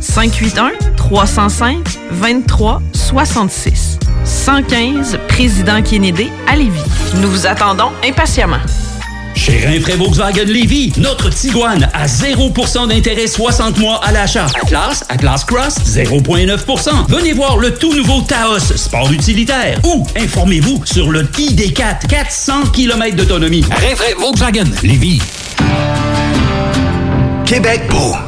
581-305-2366. 115 Président Kennedy à Lévis. Nous vous attendons impatiemment. Chez Rinfraie Volkswagen Lévy, notre Tiguan à 0% d'intérêt 60 mois à l'achat. Atlas, Atlas Cross, 0,9%. Venez voir le tout nouveau Taos, sport utilitaire. Ou informez-vous sur le ID4, 400 km d'autonomie. Rinfraie Volkswagen Lévy. Québec beau.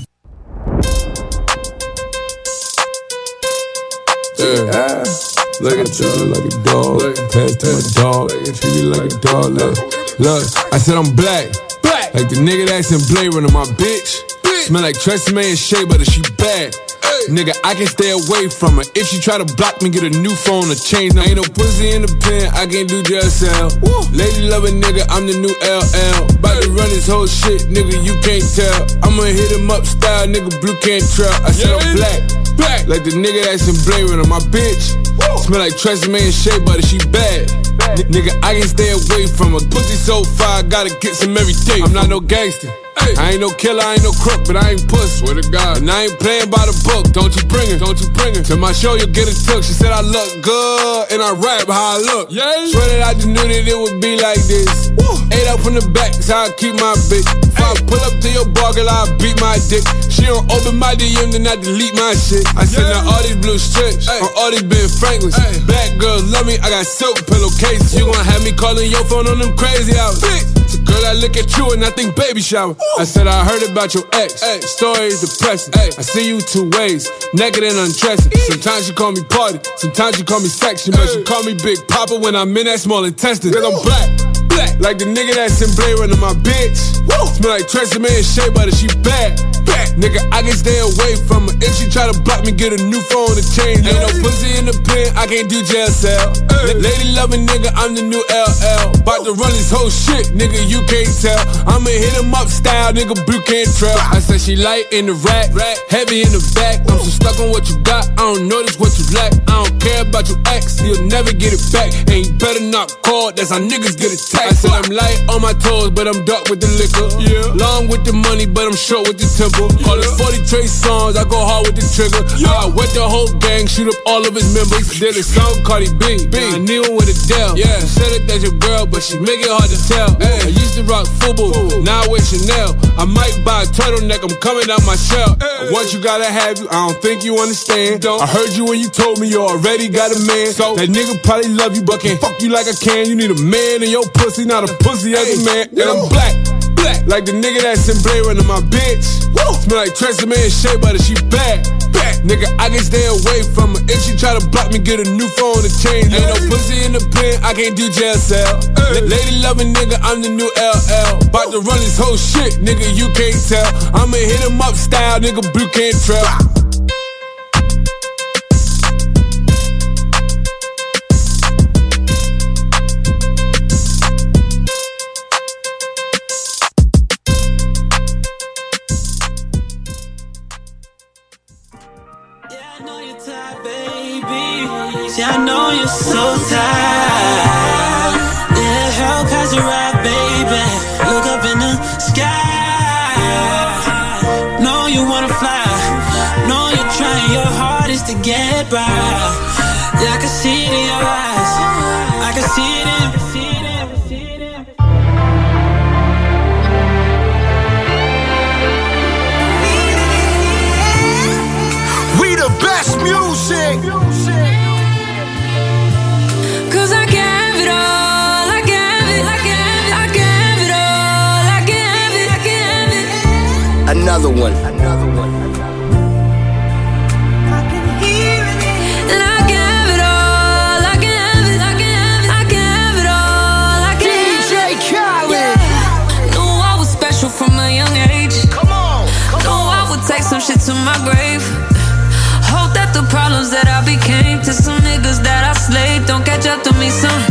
Yeah. Look at you, like a dog. Pass to my dog. Treat you like a dog. Look, look. I said I'm black. Black. Like the nigga that's in Blade Runner, my bitch. bitch. Smell like May and Shea Butter, she bad. Nigga, I can stay away from her. If she try to block me, get a new phone to change. Now ain't no pussy in the pen, I can't do jail cell. Lady loving nigga, I'm the new LL. About to run this whole shit, nigga, you can't tell. I'ma hit him up style, nigga, blue can't trail. I said I'm black, black. Like the nigga that's in Blade Runner, my bitch. Smell like May and Shea Butter, she bad. N- nigga, I can stay away from her. Pussy so fire, gotta get some every day. I'm not no gangster. I ain't no killer, I ain't no crook, but I ain't puss. Swear to God. And I ain't playing by the book. Don't you bring it, don't you bring it. To my show, you'll get it took. She said I look good, and I rap how I look. Yeah. Swear that I just knew that it would be like this. Woo. Eight up from the back, so I keep my bitch. If I pull up to your bar, girl, I beat my dick. She don't open my DM, then I delete my shit. I send her all these blue strips, on all these Ben Franklins. Black girls love me, I got silk pillowcases. You gon' have me calling your phone on them crazy hours. So girl, I look at you and I think baby shower. I said I heard about your ex. Stories depressing. I see you two ways, naked and undressing. Sometimes you call me party, sometimes you call me section, but you call me Big Papa when I'm in that small intestine. Cause I'm black. Black. Like the nigga that's in Blade Runner, my bitch. Woo. Smell like Tresemme and Shea Butter, she bad. Bad. Nigga, I can stay away from her. If she try to block me, get a new phone to change. Ain't no pussy in the pen, I can't do jail cell. La- Lady loving nigga, I'm the new LL. About to run this whole shit, nigga, you can't tell. I'ma hit him up style, nigga, blue can't trail. I said she light in the rack, heavy in the back. I'm so stuck on what you got, I don't notice what you lack. I don't care about your ex, you'll never get it back. And you better not call, that's how niggas get attacked. I said I'm light on my toes, but I'm dark with the liquor. Yeah. Long with the money, but I'm short with the temple. Call it 40 Trey songs, I go hard with the trigger. Yeah. I wet the whole gang, shoot up all of his members. Did a song, Cardi B. B. I knew him with a Dell. Yeah. Said it that's your girl, but she make it hard to tell. I used to rock football, now I wear Chanel. I might buy a turtleneck, I'm coming out my shell. Once you gotta have you, I don't think you understand. Don't. I heard you when you told me you already got a man. So that nigga probably love you, but can't fuck you like I can. You need a man in your pussy, not a pussy as a man. And I'm black. Black. Like the nigga that's in Blade Runner, my bitch. Woo. Smell like Tresemme and Shea Butter, she bad. Bad. Nigga, I can stay away from her. If she try to block me, get a new phone to change. Ain't no pussy in the pen, I can't do jail cell. La- Lady loving nigga, I'm the new LL. About to run this whole shit, nigga, you can't tell. I'ma hit him up style, nigga, blue can't trail. I know you're so tired. Knew I was special from a young age. Come on. Come Knew I would take some shit to my grave. Hope that the problems that I became to some niggas that I slayed don't catch up to me someday.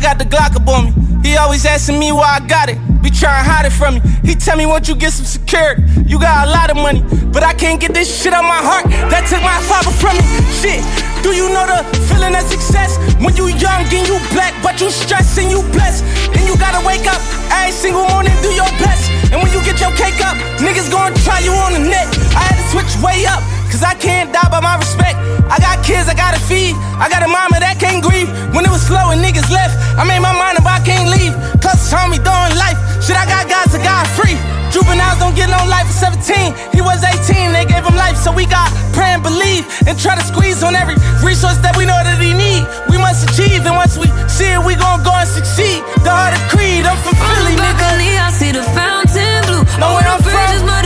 I got the Glock up on me. He always asking me why I got it. Be trying to hide it from me. He tell me once you get some security, you got a lot of money. But I can't get this shit on my heart. That took my father from me. Shit. Do you know the feeling of success? When you young and you black, but you stressed and you blessed. And you gotta wake up every single morning, do your best. And when you get your cake up, niggas gonna try you on the net. I had to switch way up. cause I can't die by my respect. I got kids I gotta feed, I got a mama that can't grieve. When it was slow and niggas left, I made my mind up, I can't leave. Cause told me doing life, shit, I got guys that got free. Juveniles don't get no life at 17. He was 18, they gave him life, so we got pray and believe and try to squeeze on every resource that we know that he need. We must achieve, and once we see it, we gon' go and succeed. The heart of creed, I'm from Philly, nigga. I see the fountain blue. Know where I'm Over the bridges, from?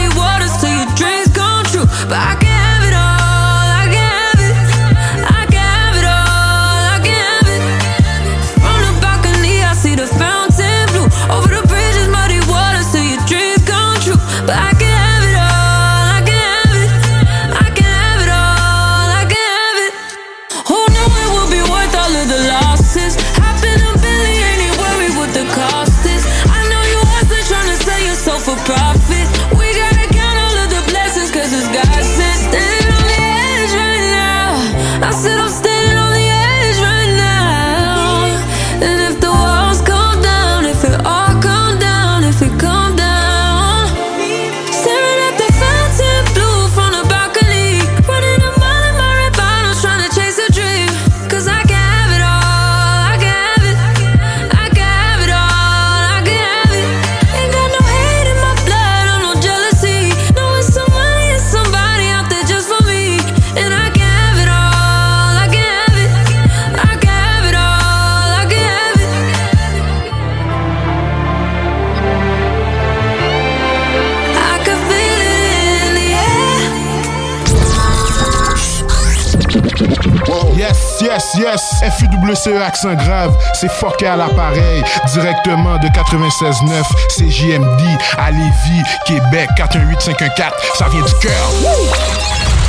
Yes. FUWCE accent grave, c'est fucké à l'appareil. Directement de 96.9, c'est JMD à Lévis, Québec, 418-514. Ça vient du cœur.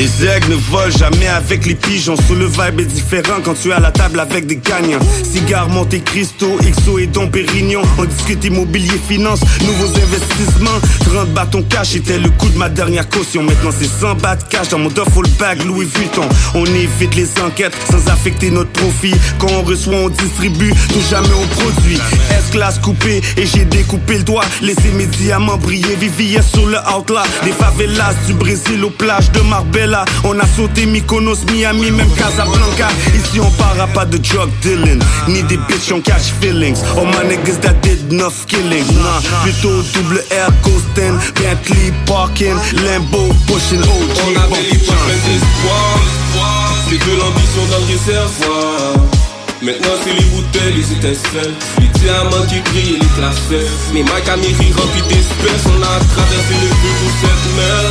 Les aigles ne volent jamais avec les pigeons. Sous le vibe est différent quand tu es à la table avec des gagnants. Cigares Monte Cristo, XO et Dom Pérignon. On discute immobilier, finance, nouveaux investissements. 30 bâtons cash était le coût de ma dernière caution. Maintenant c'est 100 bahts cash dans mon duffel bag Louis Vuitton. On évite les enquêtes sans affecter notre profit. Quand on reçoit, on distribue, tout jamais on produit. S-class coupé et j'ai découpé le doigt. Laissez mes diamants briller, VVS sur le outlaw. Des favelas du Brésil aux plages de Marbella. On a sauté Mykonos, Miami, même Casablanca. Ici on parlera pas de drug dealing, ni des bitches on catch feelings. All my niggas that did enough killings. Nah, plutôt double air coasting, Bentley parking, Lambo pushing OG. On pleines d'espoir C'est de l'ambition dans le réservoir Maintenant c'est les bouteilles, les étincelles Les diamants qui brillent et les classeurs Mes Mac Amiri remplis d'espèces On a traversé le feu pour cette mer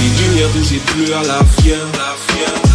Les lumières rouges plus à la fière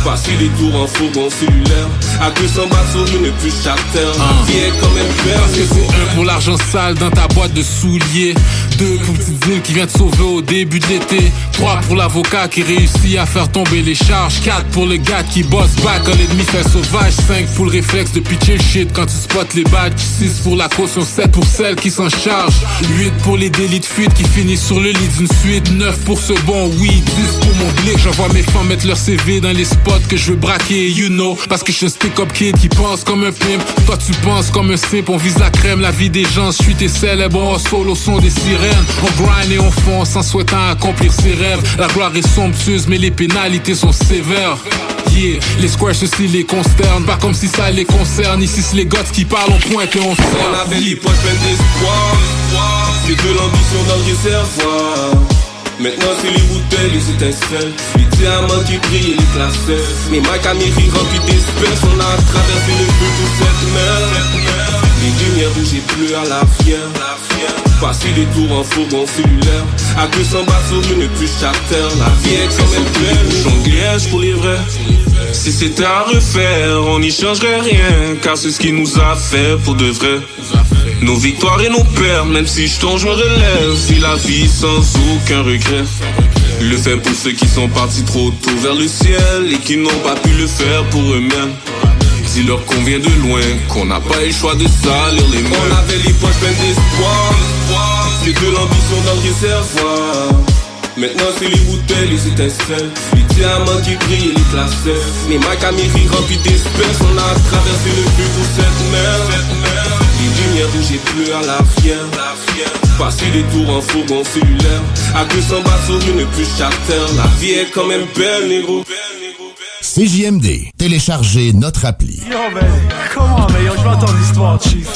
Passer les tours en fourgon cellulaire À 200 bahts sur une plus charter La vie est quand même belle Parce que c'est un pour l'argent sale dans ta boîte de souliers. Deux pour le petit deal qui vient te sauver au début de l'été. Trois pour l'avocat qui réussit à faire tomber les charges. Quatre pour le gars qui bosse back quand l'ennemi fait sauvage. Cinq pour le réflexe de pitcher le shit quand tu spots les badges. Six pour la caution, sept pour celle qui s'en charge. Huit pour les délits de fuite qui finissent sur le lit d'une suite. Neuf pour ce bon oui. Dix pour mon blick. J'envoie mes femmes mettre leur CV dans les spots que je veux braquer, you know. Parce que je suis un stick-up kid qui pense comme un pimp. Toi tu penses comme un simp, on vise la crème, la vie des gens. Je suis tes célèbres, on hustle au son des sirènes. On grind et on fonce en souhaitant accomplir ses rêves. La gloire est somptueuse, mais les pénalités sont sévères. Yeah, les squares ceci les consternent, pas comme si ça les concerne. Ici c'est les gars qui parlent, on pointe et on sert. On avait les poches pleines d'espoir C'est de l'ambition dans le Maintenant c'est les bouteilles, les étincelles Les diamants qui brillent les classeurs. Mes Mac Amiri remplis d'espèces On a traversé le feu pour cette mer. Les lumières rouges et bleues à la fière Passer les tours en fourgon cellulaire À 200 bahts sur une plus charter La vie est quand même belle Jonglage pour les vrais. Si c'était à refaire, on n'y changerait rien. Car c'est ce qui nous a fait pour de vrai. Nos victoires et nos pertes, même si je tombe, je me relève. Si la vie sans aucun regret. Le fait pour ceux qui sont partis trop tôt vers le ciel et qui n'ont pas pu le faire pour eux-mêmes. Dis-leur qu'on vient de loin, qu'on n'a pas le choix de salir les mains. On avait les poches pleines d'espoir C'est de l'ambition dans le réservoir Maintenant c'est les bouteilles, les étincelles Les diamants qui brillent et les classeurs Mes Mac Amiri remplis d'espèces On a traversé le feu pour cette mer Les bouger plus à l'arrière. Passer des tours en fourgon cellulaire. À 200 bas sur une plus charter. La vie est quand même belle, négro. CJMD, téléchargez notre appli. Yo, man, comment, man? Yo, je vais entendre l'histoire, Chief.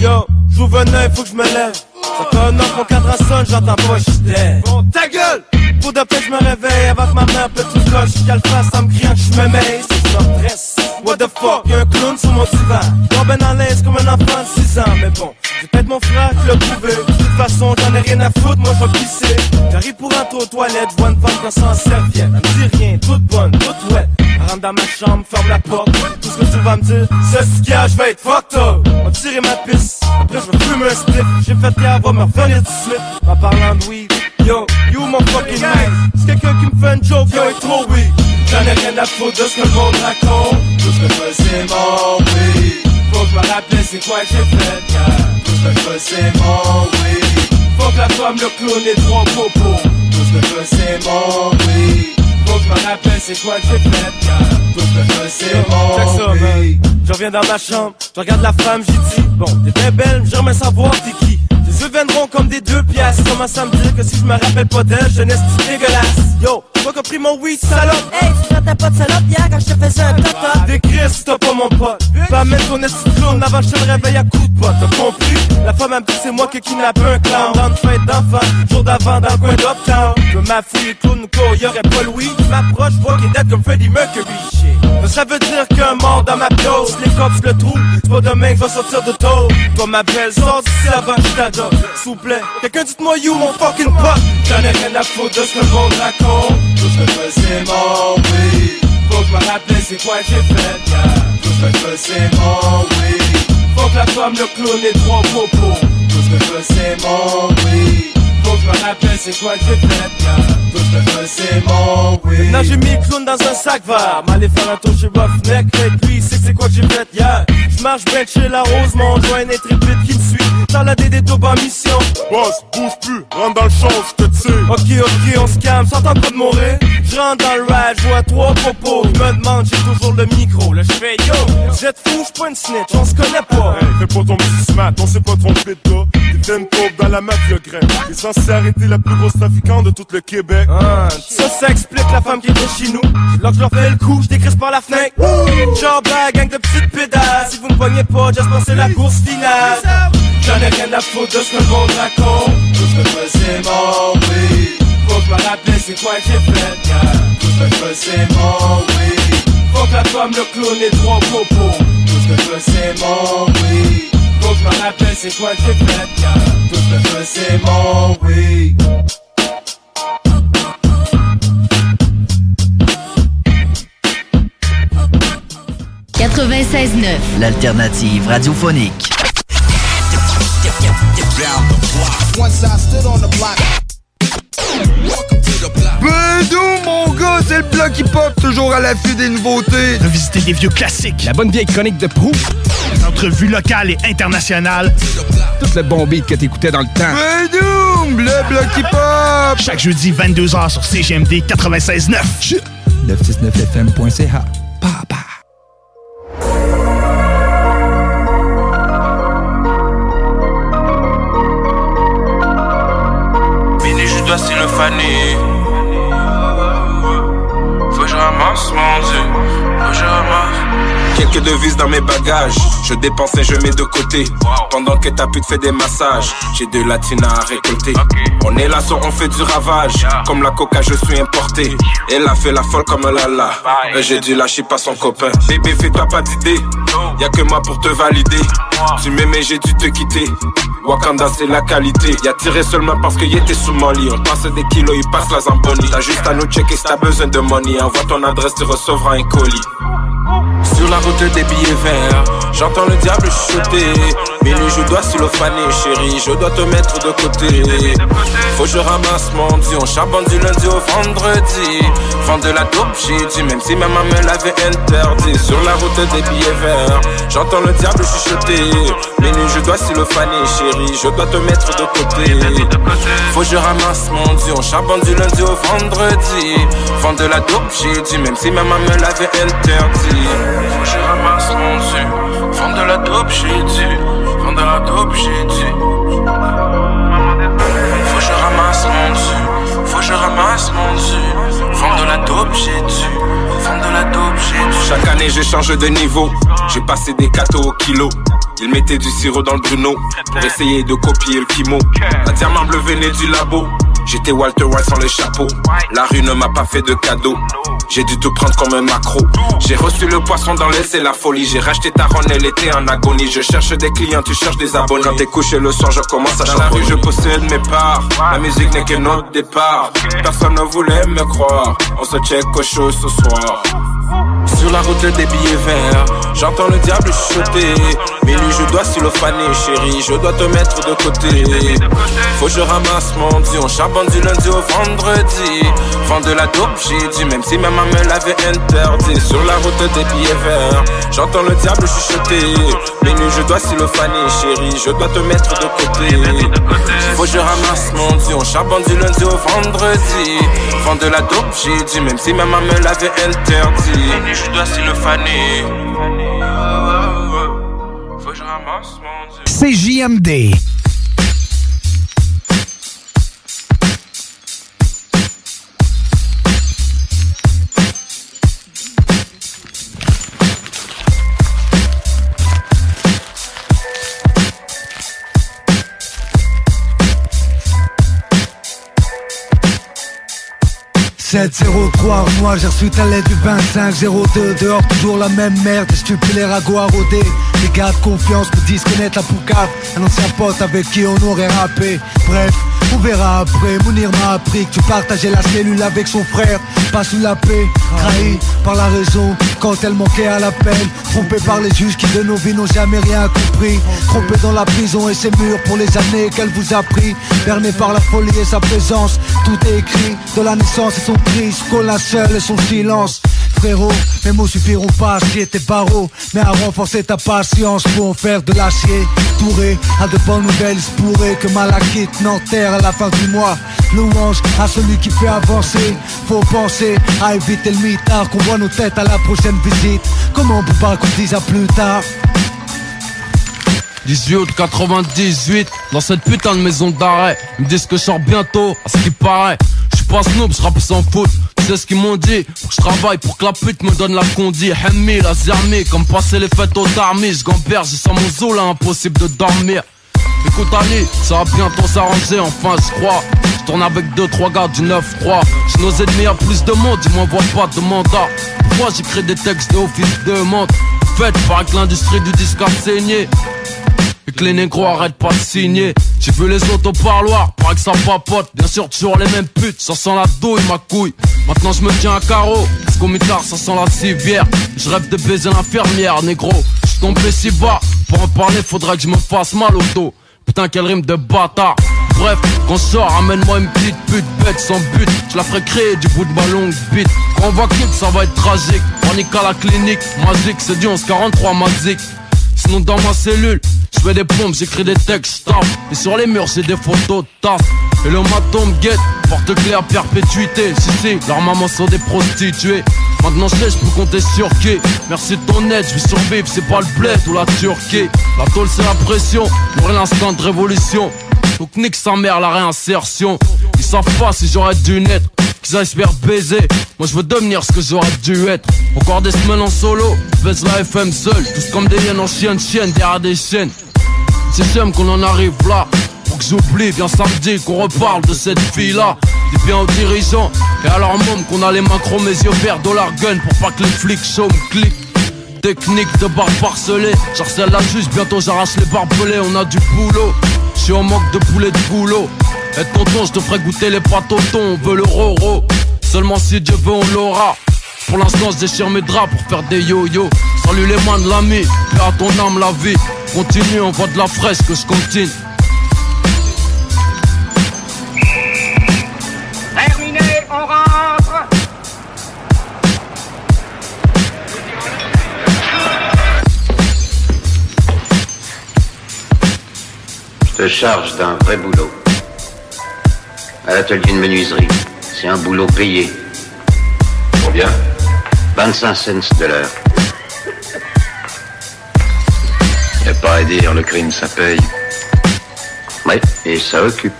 Yo, j'ouvre un faut que je me lève. Ça fait un an que mon cadre sonne, j'entends pas, j'étais. Bon, ta gueule! Pour de je me réveille que ma pète une cloche. Qu'elle fasse en me criant je me mêle, c'est je stress. What the fuck, y'a un clown sur mon divan. Bon ben à l'aise comme un enfant de 6 ans, mais bon. C'est peut-être mon frère qui l'a prouvé. De toute façon, j'en ai rien à foutre, moi je vais pisser. J'arrive pour rentrer aux toilettes, je vois une femme qui s'en serviette. Elle me dit rien, toute bonne, toute. Elle rentre dans ma chambre, ferme la porte. Tout ce que tu vas me dire, c'est ce qu'il y a, je vais être fucked up. On tirer ma pisse, après je vais fumer un split. J'ai fait va me revenir de suite. En parlant de weed, yo, mon fucking. C'est quelqu'un qui me fait une joke, yo, est trop weed. J'en ai rien à foutre de ce que le monde raconte. Tout ce que je veux, c'est mon weed. Faut que je me rappelle c'est quoi que j'ai fait, gars. Tout ce que je veux, c'est mon weed. Faut que la femme, le clown et trois popos. Tout ce que je veux, c'est mon weed. Faut que je me rappelle c'est quoi que j'ai fait. Tout ce que je veux, c'est mon weed. Je reviens dans ma chambre, je regarde la femme, j'ai dit, bon, t'es bien belle, j'aimerais savoir t'es qui. Tes yeux viendront comme des deux pièces. Commence à me dire que si je me rappelle pas d'elle, jeunesse dégueulasse. Yo, toi qui as pris mon weed, salope. Hey, tu traitais pas de salope hier quand je te faisais un top Des Chris, t'as pas mon pote. Pas mettre ton esti clown avant que je te réveille à coups de pote. T'as compris? La femme a me dit que c'est moi qui kidnappe un clown. Dans une fête d'enfant, jour d'avant dans le coin d'Uptown. Je m'affouille clown quoi, y'aurait pas Louis. Je m'approche, vois qu'il est comme Freddie Mercury. Ça veut dire qu'un mort dans ma pièce, les cops le trouvent. C'est pas demain que vais sortir de tôt. Toi ma belle, d'ici avant que je t'adore. S'il plaît, quelqu'un dites-moi you mon fucking pote. J'en ai rien à foutre de ce que le monde. Tout ce que je veux c'est mon weed. Faut que je me rappelle c'est quoi j'ai fait, gars. Tout ce que je veux c'est mon weed. Faut que la femme, le clown et trois popos. Tout ce que je veux c'est mon weed. Faut que je me rappelle c'est quoi j'ai fait, gars. Tout ce que je veux c'est mon weed. Maintenant j'ai mis le clown dans un sac vert. M'aller faire un tour chez Roughneck. Avec lui, il sait que c'est quoi j'ai fait hier. Je marche bien chez la rose, mon joint est qui DD top en mission. Boss, bouge plus, rentre dans le champ, je te tire. Ok, ok, on se calme, s'entend pas de mourir. Je rentre dans le ride, je vois trois propos. Je me demande, j'ai toujours le micro. Là, je fais yo, vous êtes fou, je une snitch, on se connaît pas. Hey, fais pas ton petit smat, on s'est pas trompé de toi. T'es une dans la mafia graine. T'es censé arrêter la plus grosse trafiquante de tout le Québec. Ah, ça, ça explique la femme qui était chez nous. Là que je leur fais le coup, je décrisse par la fenêtre. Genre gang de petites pédales. Si vous me poignez pas, just c'est la course finale. J'en ai rien à foutre de ce que le monde raconte. Tout ce que je veux, c'est mon weed. Faut que me rappelle c'est quoi que j'ai fait, gars. Tout ce que je veux, c'est mon weed. Faut que la femme, le clown et trois popos. Tout ce que je veux, c'est mon weed. Faut que me rappelle c'est quoi que j'ai fait, gars. Tout ce que je veux, c'est mon. 96.9. L'alternative radiophonique. Once I stood on the block. Ben mon gars, c'est le bloc hip-hop, toujours à l'affût des nouveautés. Revisiter des vieux classiques. La bonne vieille chronique de Prou. Entrevues locales et internationales. Tout le bon beat que t'écoutais dans le temps. Ben le bloc hip-hop? Chaque jeudi, 22h sur CGMD 96.9. 969fm.ca. Papa. S'illophaner. Faut que je ramasse, mon dieu. Faut que je ramasse. Quelques devises dans mes bagages, je dépense et je mets de côté. Pendant que ta pute fait des massages, j'ai de la tina à récolter. On est là, on fait du ravage. Comme la coca, je suis importé. Elle a fait la folle comme Lala. Euh, J'ai dû lâcher pas son copain. Bébé, fais-toi pas d'idée. Y'a que moi pour te valider. Tu m'aimais, j'ai dû te quitter. Wakanda, c'est la qualité. Y'a tiré seulement parce qu'il était sous mon lit. On passe des kilos, il passe la zamboni. T'as juste à nous checker si t'as besoin de money. Envoie ton adresse, tu recevras un colis. Sur la route des billets verts, j'entends le diable chuchoter. Minuit, je dois sulophaner, chérie, je dois te mettre de côté. Faut que je ramasse mon dû, on charbonne du lundi au vendredi. Vend de la dope, j'ai dit, même si ma maman me l'avait interdit. Sur la route des billets verts, j'entends le diable chuchoter. Minuit, je dois sulophaner, chérie, je dois te mettre de côté. Faut que je ramasse mon dû, on charbonne du lundi au vendredi. Vend de la dope, j'ai dit, même si ma maman me l'avait interdit. Faut que je ramasse mon dû, vend de la dope, j'ai dit. Vend de la dope, j'ai dit. Faut que je ramasse mon dû, faut que je ramasse mon dû. Vend de la dope, j'ai dit. Vend de la dope, j'ai dit. Chaque année, je change de niveau. J'ai passé des cadeaux au kilo. Ils mettaient du sirop dans le Bruno pour essayer de copier le kimo. La diamant bleu venait du labo. J'étais Walter White sans le chapeau. La rue ne m'a pas fait de cadeau. J'ai dû tout prendre comme un macro. J'ai reçu le poisson dans l'aile, c'est la folie. J'ai racheté ta ronde, elle était en agonie. Je cherche des clients, tu cherches des abonnés. Quand t'es couché le soir, je commence à Dans la rue, je possède mes parts. La musique n'est que notre départ. Personne ne voulait me croire. On se check au show ce soir. Sur la route des billets verts, j'entends le diable chuchoter. Minuit, je dois sulophaner, chérie, je dois te mettre de côté. Faut que je ramasse mon dû, on du lundi au vendredi. Vend de la dope, j'ai dit, même si ma maman me l'avait interdit. Sur la route des billets verts, j'entends le diable chuchoter. Minuit, je dois sulophaner, chérie, je dois te mettre de côté. Faut que je ramasse mon dû, on charbonne du lundi au vendredi. Vend de la dope, j'ai dit, même si ma maman me l'avait interdit. Je dois sulophaner. Faut que je ramasse mon dû. CJMD. « 703 moi j'ai reçu ta lettre du 2502 Dehors toujours la même merde, ragots à rôder. Les gars de confiance me disent connaître la poucave Un ancien pote avec qui on aurait rappé. Bref, on verra après, Mounir m'a appris que tu partageais la cellule avec son frère. Pas sous la paix, trahi par la raison Quand elle manquait à l'appel Trompé par les juges qui de nos vies n'ont jamais rien compris. Trompé dans la prison et ses murs pour les années qu'elle vous a pris. Berné par la folie et sa présence Tout est écrit. De la naissance et son cri Colin seul et son silence Frérot, mes mots suffiront pas à scier tes barreaux. Mais à renforcer ta patience pour en faire de l'acier. Touré à de bonnes nouvelles, il que Malakite n'enterre à la fin du mois. Louange à celui qui fait avancer. Faut penser à éviter le mitard Qu'on voit nos têtes à la prochaine visite. Comment peut pas qu'on dise à plus tard? 18 août 98, dans cette putain de maison d'arrêt. Ils me disent que je sors bientôt, à ce qui paraît. Je suis pas snob, je rappe sans faute. Sais ce qu'ils m'ont dit Faut que je travaille pour que la pute me donne la condi. Hemmi, la zermi, comme passer les fêtes aux armées. Je gamberge, j'ai sans mon zoo là, impossible de dormir. Écoute Ali, ça va bientôt s'arranger, enfin je crois. Je tourne avec 2-3 gars du 9-3. J'ai nos ennemis à plus de monde, ils m'envoient pas de mandat. Pourquoi j'écris des textes d'office de montre Faites par que l'industrie du disque a saigné. Et que les négros arrêtent pas de signer J'ai vu les autres au parloir, que ça papote Bien sûr toujours les mêmes putes, ça sent la douille ma couille Maintenant je me tiens à carreau, parce qu'au mitard ça sent la civière. Je rêve de baiser l'infirmière négro. Je tombé si bas, pour en parler faudrait que je me fasse mal au dos. Putain quelle rime de bâtard. Bref, quand je sors, amène-moi une petite pute bête sans but. Je la ferai créer du bout de ma longue bite. Quand on va quitte ça va être tragique. Panique à la clinique, magique c'est du 1143 magique. Sinon dans ma cellule, je fais des pompes, j'écris des textes, tape. Et sur les murs, j'ai des photos tasse. Et le maton guette, porte claire, perpétuité. Si, si, leurs mamans sont des prostituées. Maintenant, je sais, je compter sur qui? Merci de ton aide, je vais survivre, c'est pas le bled ou la Turquie. La tôle, c'est la pression, j'aurai l'instant de révolution. Donc, nique sa mère, la réinsertion. Ils savent pas si j'aurais dû naître qu'ils faire baiser. Moi je veux devenir ce que j'aurais dû être. Encore des semaines en solo, je la FM seul. Tous comme des hyènes en chienne, chienne derrière des chaînes. C'est j'aime qu'on en arrive là. Pour que j'oublie bien samedi qu'on reparle de cette fille là. Dis bien aux dirigeants et à leur môme qu'on a les mains chromées, mes yeux verts, dollar gun pour pas que les flics me cliquent. Technique de barbe parcelée, j'harcèle la juge, bientôt j'arrache les barbelés, on a du boulot. Je suis en manque de poulet de boulot. Et tonton, je te ferai goûter les pâtes au thon, on veut le roro. Seulement si Dieu veut, on l'aura. Pour l'instant, je déchire mes draps pour faire des yo-yo. Salut les mains de l'ami, fais à ton âme la vie. Continue, on voit de la fresque, je continue. Terminé, on rentre Je te charge d'un vrai boulot. À l'atelier de menuiserie. C'est un boulot payé. Combien? 25 cents de l'heure. Y'a pas à dire, le crime ça paye. Oui, et ça occupe.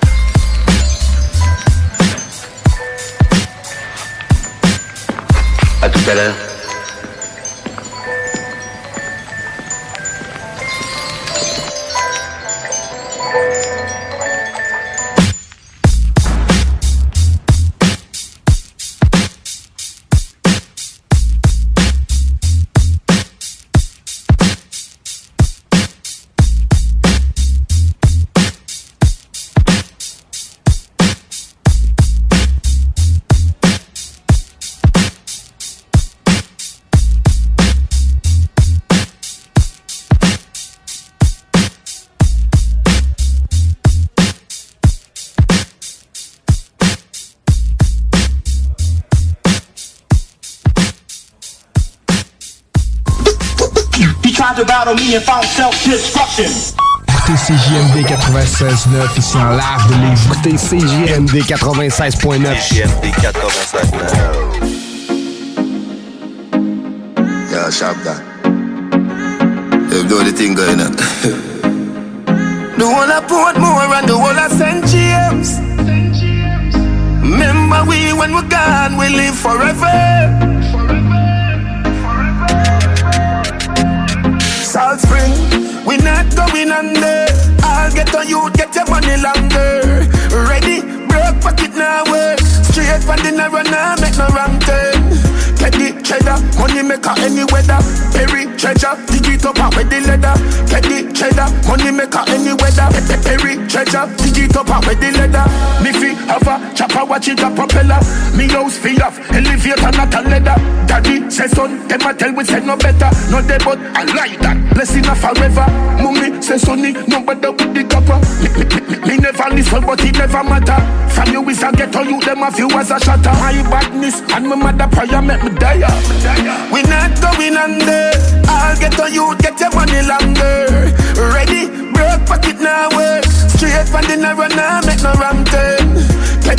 À tout à l'heure. Tried to battle me and found self-destruction. Écoutez CJMD 96.9 ici en live de Lévis. Écoutez CJMD 96.9. CJMD 96.9. Yeah, sharp that. You do the thing going on. The one I put more and the one I St. James. Remember we when we're gone, we live forever. Salt Spring, we not going under. I'll get on you, get your money longer. Ready, broke pocket now work. Straight from the narrow now, make no wrong turn. Get the cheddar, money maker any weather. Perry treasure, dig it up out with the leather. Get the cheddar, money maker any weather. Pe- pe- Perry treasure, dig it up out with the leather. Me fi have a chopper, watch it a propeller. Me house fi off, elevator not a leather. Daddy say son, them a tell we say no better. No dead but I like that. Blessing a forever. Mummy say sonny, no better with the copper. Me, me, me, me, me never listen, but it never matter. From you is a ghetto, you them a few as a shatter. My badness and my mother prayer make me die. We not going under. I'll get on you, get your money longer. Ready, broke pocket now work. Straight from the narrow now, make no wrong turn.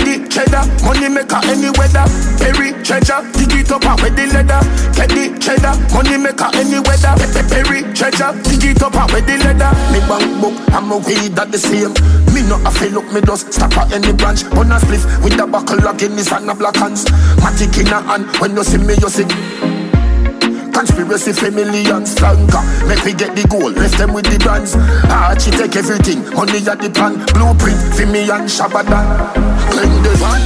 The cheddar, money maker any weather. Perry treasure, dig it up out with the leather. Get the cheddar, money maker any weather. Pe- pe- Perry treasure, dig it up out with the leather. Me bank book, I'm a weed that the same. Me not a feel up, me just stop at any branch. On a spliff with the buckle of Guinness and a black hands. Matic in a hand, when you see me, you see. Conspiracy for millions flanker Make we get the gold, left them with the brands Archie take everything, money at the plan Blueprint for me and Shabadan Clean the van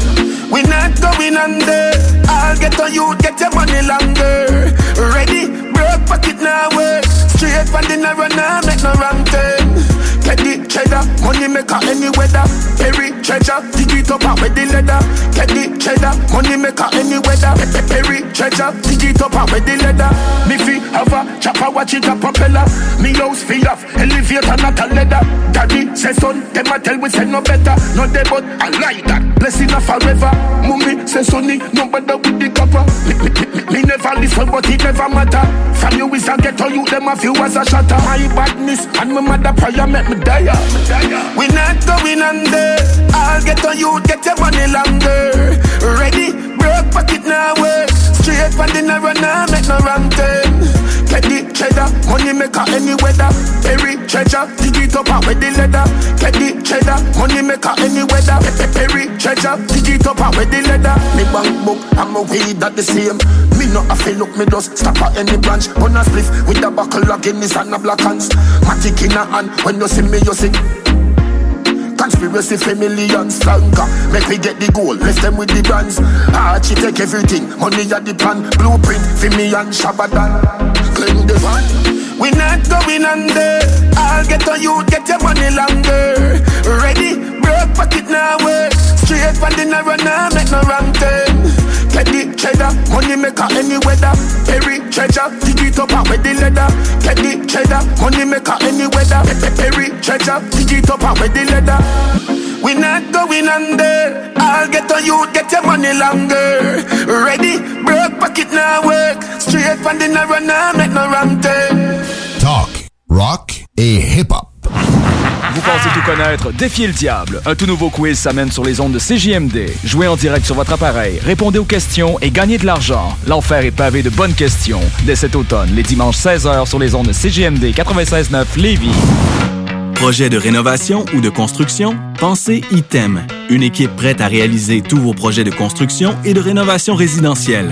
We not going under. I'll get on you, get your money longer. Ready, broke pocket now work Straight from the narrow now, make no wrong turn Get the cheddar, money maker any weather. Perry treasure, dig it up out with the leather. Get the cheddar, money maker any weather. Pe- pe- Perry treasure, dig it up out with the leather. Me fi have a chopper, watch it a propeller. Me house fi off, elevator not a leather. Daddy say son, them a tell we say no better. No dead but I like that, blessing a forever. Mummy say sonny, no better with the copper. Me never listen but it never matter. From you is a ghetto, you them a few as a shatter. My badness and my mother prayer make me die We not going under. I'll get on you, get your money longer. Ready, broke pocket now work Straight from the narrow now, make no wrong turn Get the cheddar, money maker any weather. Perry treasure, dig it up out with the leather. Get the cheddar, money maker any weather. Pe- pe- Perry treasure, dig it up out with the leather bank book, I'm a weed that the same. Me not a feel look, me just stop at any branch. On a spliff with a buckle of Guinness and a black hands. Matic in a hand, when you see me you sing Conspiracy family millions flanker Make me get the gold, left them with the brands Archie take everything, money at the plan Blueprint for me and Shabadan. Clean the van We not going under. I'll get on you, get your money longer. Ready, broke pocket now work Straight from the narrow now, make no wrong turn Get the cheddar, money maker any weather Perry treasure, dig it up and wear the leather. Get the cheddar, money maker any weather. Perry treasure, dig it up and wear the leather. We not going under. I'll get on you, get your money longer. Ready, broke pocket now work. Straight from the narrow now, make no wrong turn. Talk, rock a hip-hop. Vous pensez tout connaître? Défiez le diable. Un tout nouveau quiz s'amène sur les ondes de CJMD. Jouez en direct sur votre appareil, répondez aux questions et gagnez de l'argent. L'enfer est pavé de bonnes questions. Dès cet automne, les dimanches 16h sur les ondes de CJMD 96.9 Lévis. Projet de rénovation ou de construction? Pensez ITEM, une équipe prête à réaliser tous vos projets de construction et de rénovation résidentielle.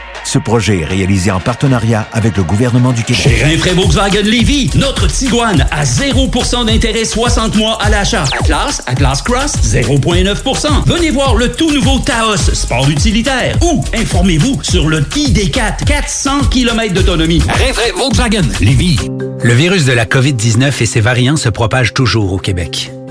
Ce projet est réalisé en partenariat avec le gouvernement du Québec. Chez Rinfraie Volkswagen Lévy, notre Tiguan à 0% d'intérêt 60 mois à l'achat. Atlas, Atlas Cross, 0,9%. Venez voir le tout nouveau Taos, sport utilitaire. Ou informez-vous sur le ID4, 400 km d'autonomie. Rinfraie Volkswagen Lévy. Le virus de la COVID-19 et ses variants se propagent toujours au Québec.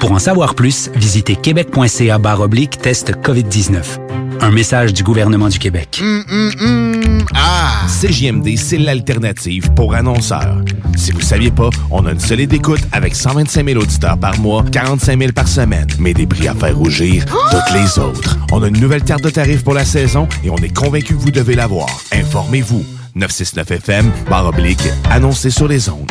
Pour en savoir plus, visitez québec.ca oblique test COVID-19. Un message du gouvernement du Québec. Hum, hum, hum. Ah! CJMD, c'est l'alternative pour annonceurs. Si vous saviez pas, on a une solide écoute avec 125 000 auditeurs par mois, 45 000 par semaine, mais des prix à faire rougir toutes les autres. On a une nouvelle carte de tarifs pour la saison et on est convaincu que vous devez l'avoir. Informez-vous. 969FM, barre oblique, annoncez sur les ondes.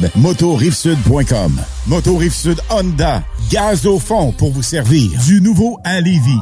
motorivesud.com. Moto Rive-Sud Honda, gaz au fond pour vous servir. Du nouveau à Lévis.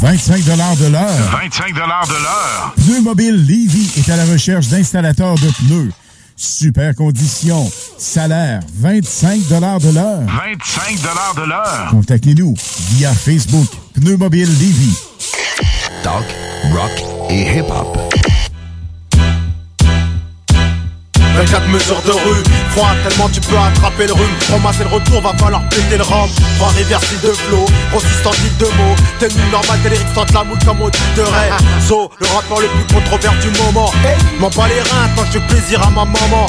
25 de l'heure. 25 de l'heure. Pneu Mobile Levy est à la recherche d'installateurs de pneus. Super conditions. Salaire 25 de l'heure. 25 de l'heure. Contactez-nous via Facebook Pneu Mobile Levy. Talk, rock et hip-hop. 24 mesures de rue, froid tellement tu peux attraper le rhume. Ramasser le retour, va falloir péter le rhum. Trois rivières, style de flow, gros substantif de mots. Tenue normale, télérique, sentent la moule comme au de rêve. Zo, le rappeur le plus controversé du moment. M'en pas les reins quand je plaisir à ma maman.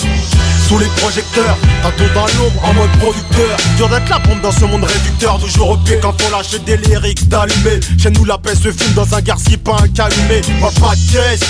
Sous les projecteurs, tantôt dans l'ombre en mode producteur. Dur d'être la bombe dans ce monde réducteur. Toujours au pied quand faut lâcher des lyrics d'allumer. Chez nous, la paix se filme dans un garci, pas un calumet. Pas pas de caisse.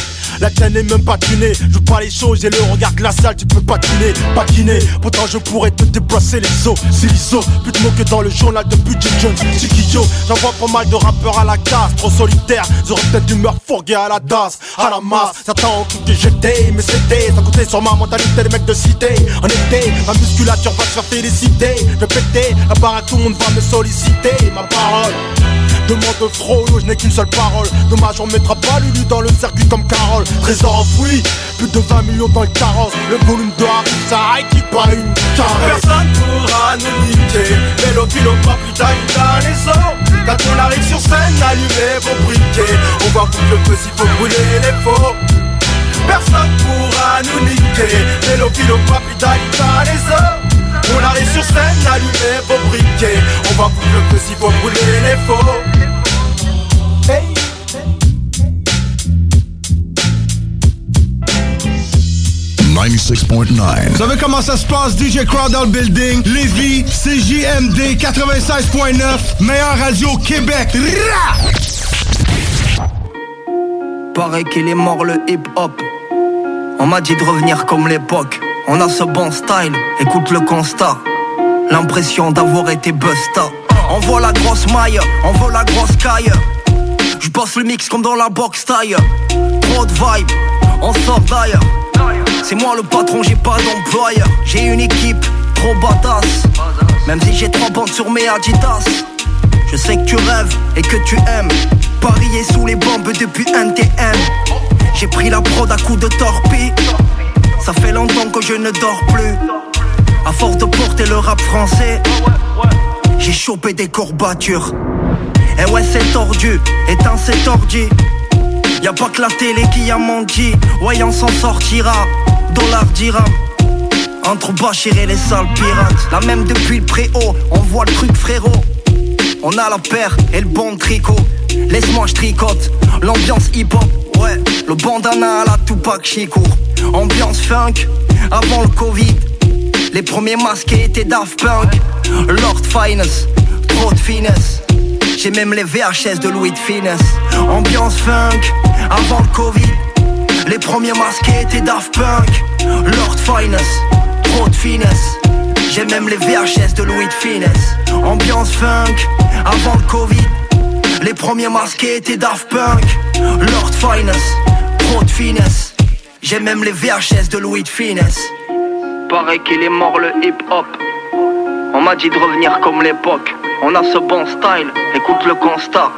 La tienne est même pas tunée. Je joue pas les choses, j'ai le regard glacial, tu peux pas tuner, patiner. Pourtant je pourrais te déplacer les os, c'est l'ISO. Plus de mots que dans le journal de Budget Jones, Chiquillo. J'en vois pas mal de rappeurs à la casse, trop solitaire. Ils auraient peut-être dû me fourguer à la danse, à la masse. Certains ont tout jeté, mais c'était, ça coûtait sur ma mentalité, les mecs de cité. En été, ma musculature va se faire féliciter. Je vais péter, la baraque, tout le monde va me solliciter. Ma parole. Demande Frollo, je n'ai qu'une seule parole. Dommage, on mettra pas Lulu dans le circuit comme Carole. Trésor enfoui, plus de 20 millions dans le carrosse. Le volume de Harry, ça qui pas une caresse. Personne pourra nous niquer. Vélo, kilo, pas plus dans les eaux. Quand on arrive sur scène, allumez vos briquets. On va foutre le feu s'il faut brûler les faux. Personne pourra nous niquer. Vélo, kilo, pas plus. On arrive sur scène, allumez vos briquets. On va foutre le feu s'il faut brûler les faux. Hey. 96.9. Vous savez comment ça se passe, DJ Crowd dans le building, Lévis, CJMD 96.9, meilleure radio Québec. Rah! Paraît qu'il est mort le hip-hop. On m'a dit de revenir comme l'époque. On a ce bon style, écoute le constat. L'impression d'avoir été busta. On voit la grosse maille, on voit la grosse caille. Je bosse le mix comme dans la box taille. Trop de vibe, on sort d'ailleurs. C'est moi le patron, j'ai pas d'employeur. J'ai une équipe trop badass. Même si j'ai trois bandes sur mes Adidas. Je sais que tu rêves et que tu aimes. Parier sous les bombes depuis NTM. J'ai pris la prod à coups de torpille. Ça fait longtemps que je ne dors plus. À force de porter le rap français, j'ai chopé des courbatures. Et ouais, c'est tordu, éteins, c'est tordu. Y'a pas que la télé qui a menti. Ouais, on s'en sortira. Dollar dirham. Entre Bachir et les sales pirates. La même depuis le préau, on voit le truc frérot. On a la paire et le bon tricot. Laisse-moi je tricote. L'ambiance hip-hop, ouais. Le bandana à la Tupac Chico. Ambiance funk, avant le Covid. Les premiers masqués étaient Daft Punk. Lord Finest, trop de finesse. J'ai même les VHS de Louis de Finesse. Ambiance funk, avant le Covid. Les premiers masqués étaient Daft Punk. Lord Finest, trop de finesse. J'ai même les VHS de Louis de Finesse. Ambiance funk, avant le Covid. Les premiers masqués étaient Daft Punk. Lord Finest, trop de finesse. J'ai même les VHS de Louis de Finesse. Paraît qu'il est mort le hip-hop. On m'a dit de revenir comme l'époque. On a ce bon style, écoute le constat.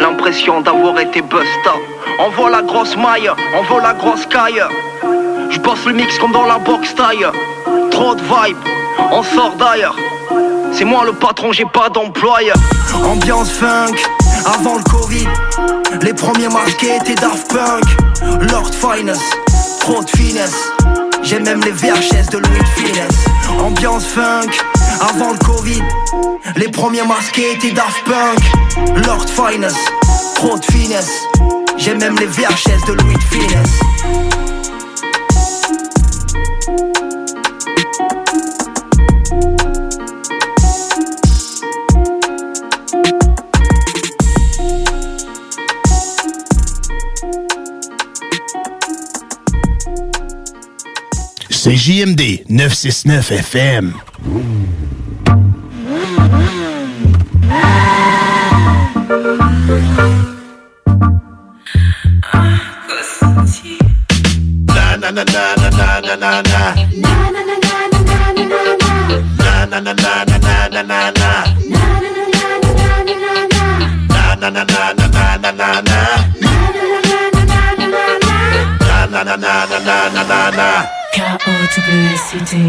L'impression d'avoir été busta. On voit la grosse maille, on voit la grosse caille. Je bosse le mix comme dans la box taille. Trop de vibe, on sort d'ailleurs. C'est moi le patron, j'ai pas d'employeur. Ambiance funk, avant le Covid. Les premiers masqués étaient Daft Punk. Lord Finest, trop de finesse. J'ai même les VHS de Louis de Finesse. Ambiance funk, avant le Covid. Les premiers masqués étaient Daft Punk. Lord Finest, trop de finesse. J'ai même les VHS de Louis de Finesse. C'est JMD 969 FM.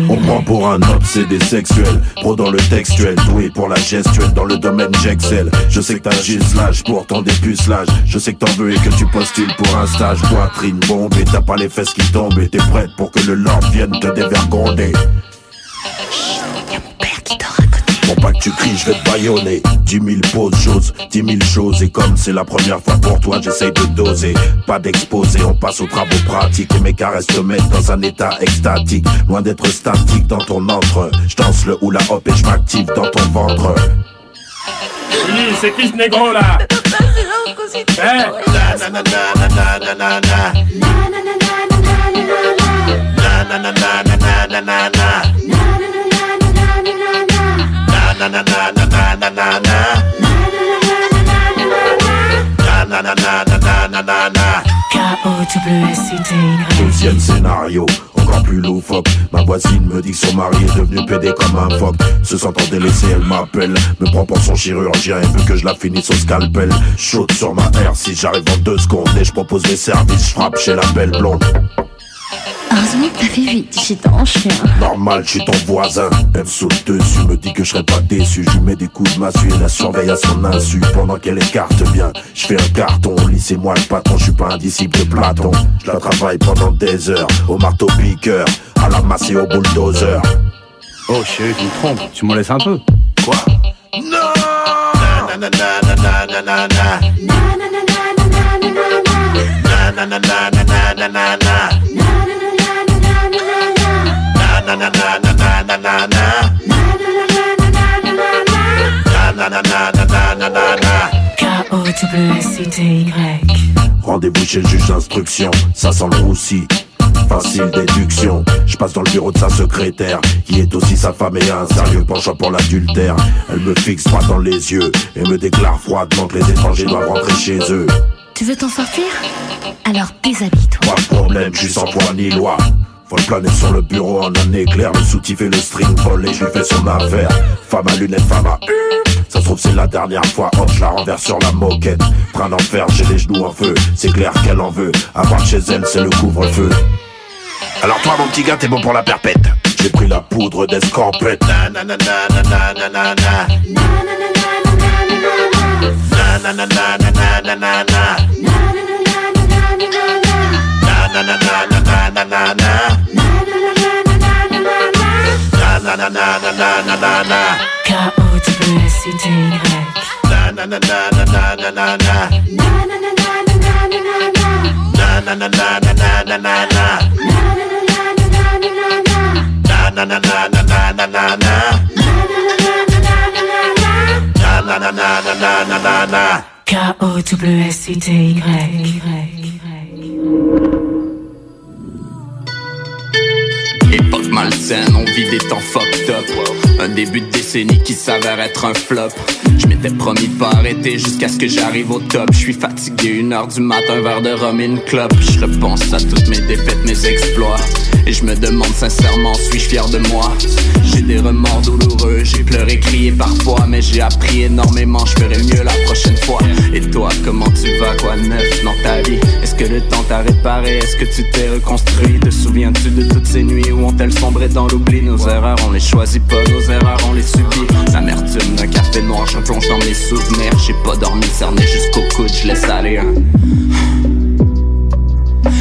On prend pour un obsédé sexuel, pro dans le textuel, doué pour la gestuelle, dans le domaine j'excelle. Je sais que t'as giselage pour ton dépucelage, je sais que t'en veux et que tu postules pour un stage. Poitrine bombe et t'as pas les fesses qui tombent et t'es prête pour que le lord vienne te dévergonder. Pour pas que tu cries, je vais te baïonner. Dix mille pauses, choses, dix mille choses. Et comme c'est la première fois pour toi, j'essaye de doser. Pas d'exposer, on passe aux travaux pratiques. Et mes caresses te mettent dans un état extatique. Loin d'être statique dans ton entre. Je danse le hula hop et je m'active dans ton ventre. Oui, c'est qui ce négro là Deuxième scénario, encore plus loufoque Ma voisine me dit que son mari est devenu pédé comme un phoque. Se sentant délaissé, elle m'appelle Me prend pour son chirurgien et veut que je la finisse au scalpel Chaude sur ma R, si j'arrive en deux secondes Et je propose mes services, je frappe chez la belle blonde Heureusement que t'as fait vite, j'y t'en chien. Normal, je suis ton voisin. Elle me saute dessus, me dit que je serais pas déçu. Je lui mets des coups de massue et la surveille à son insu. Pendant qu'elle écarte bien, je fais un carton. Lycée-moi le patron, je suis pas un disciple de Platon. Je la travaille pendant des heures, au marteau piqueur, à la masse et au bulldozer. Oh chérie, tu me trompes, tu m'en laisses un peu. Quoi Na na na Rendez-vous chez le juge d'instruction, ça sent le roussi. Facile déduction, je passe dans le bureau de sa secrétaire, qui est aussi sa femme et a un sérieux penchant pour l'adultère. Elle me fixe droit dans les yeux et me déclare froidement que les étrangers doivent rentrer chez eux. Tu veux t'en sortir? Alors déshabille-toi. Pas de problème, je suis sans foi ni loi. Vol planer sur le bureau en un éclair, le soutif et le string volé, je lui fais son affaire. Femme à lunettes, femme à Ça se trouve c'est la dernière fois, hop, je la renverse sur la moquette. Train d'enfer, j'ai les genoux en feu, c'est clair qu'elle en veut. Avoir chez elle, c'est le couvre-feu. Alors toi mon petit gars, t'es bon pour la perpète. J'ai pris la poudre d'escampette. na na Chaos Blessing Na na na na na na na na. Na na na na na na na na. Na na na na na na na na. Na na na na na na na na. Na na na na na na na na. Na na na na na na na na. K O W S I T Y. malsaine, on vit des temps fucked up. Un début de décennie qui s'avère être un flop. Je m'étais promis de pas arrêter jusqu'à ce que j'arrive au top. Je suis fatigué, une heure du matin, un verre de rhum et une clope. Je à toutes mes défaites, mes exploits. Et je me demande sincèrement, suis-je fier de moi? J'ai des remords douloureux, j'ai pleuré, crié parfois, mais j'ai appris énormément, je ferai mieux la prochaine fois. Et toi, comment tu vas, quoi neuf dans ta vie? Est-ce que le temps t'a réparé? Est-ce que tu t'es reconstruit? Te souviens-tu de toutes ces nuits où ont-elles sombré dans l'oubli? Nos erreurs, on les choisit pas, nos erreurs, on les subit. L'amertume d'un café noir, je plonge dans mes souvenirs. J'ai pas dormi, cerné jusqu'au coude, je laisse aller. hein.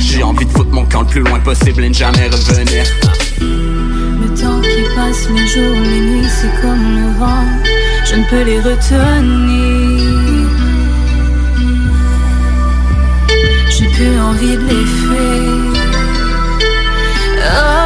J'ai envie de foutre mon camp le plus loin possible et ne jamais revenir. Le temps qui passe, les jours, les nuits, c'est comme le vent. Je ne peux les retenir. J'ai plus envie de les fuir. Ah.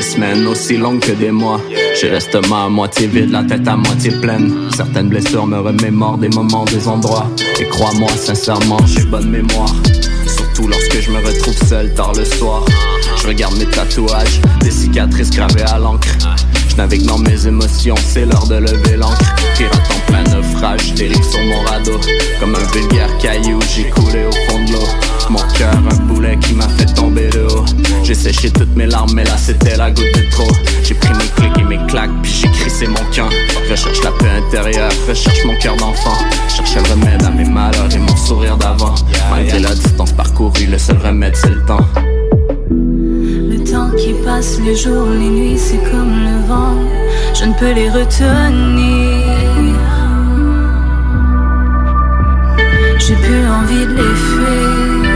Des semaines aussi longues que des mois. J'ai l'estomac à moitié vide, la tête à moitié pleine. Certaines blessures me remémorent des moments, des endroits. Et crois-moi, sincèrement, j'ai bonne mémoire. Surtout lorsque je me retrouve seul tard le soir. Je regarde mes tatouages, des cicatrices gravées à l'encre. Navigue dans mes émotions, c'est l'heure de lever l'ancre. Pirate en plein naufrage, dérive sur mon radeau. Comme un vulgaire caillou, j'ai coulé au fond de l'eau. Mon cœur, un boulet qui m'a fait tomber de haut. J'ai séché toutes mes larmes, mais là c'était la goutte de trop. J'ai pris mes clics et mes claques, puis j'ai crissé mon camp. Recherche la paix intérieure, recherche mon cœur d'enfant. Cherche le remède à mes malheurs et mon sourire d'avant. Malgré la distance parcourue, le seul remède c'est le temps qui passe, les jours, les nuits, c'est comme le vent. Je ne peux les retenir. J'ai plus envie de les fuir.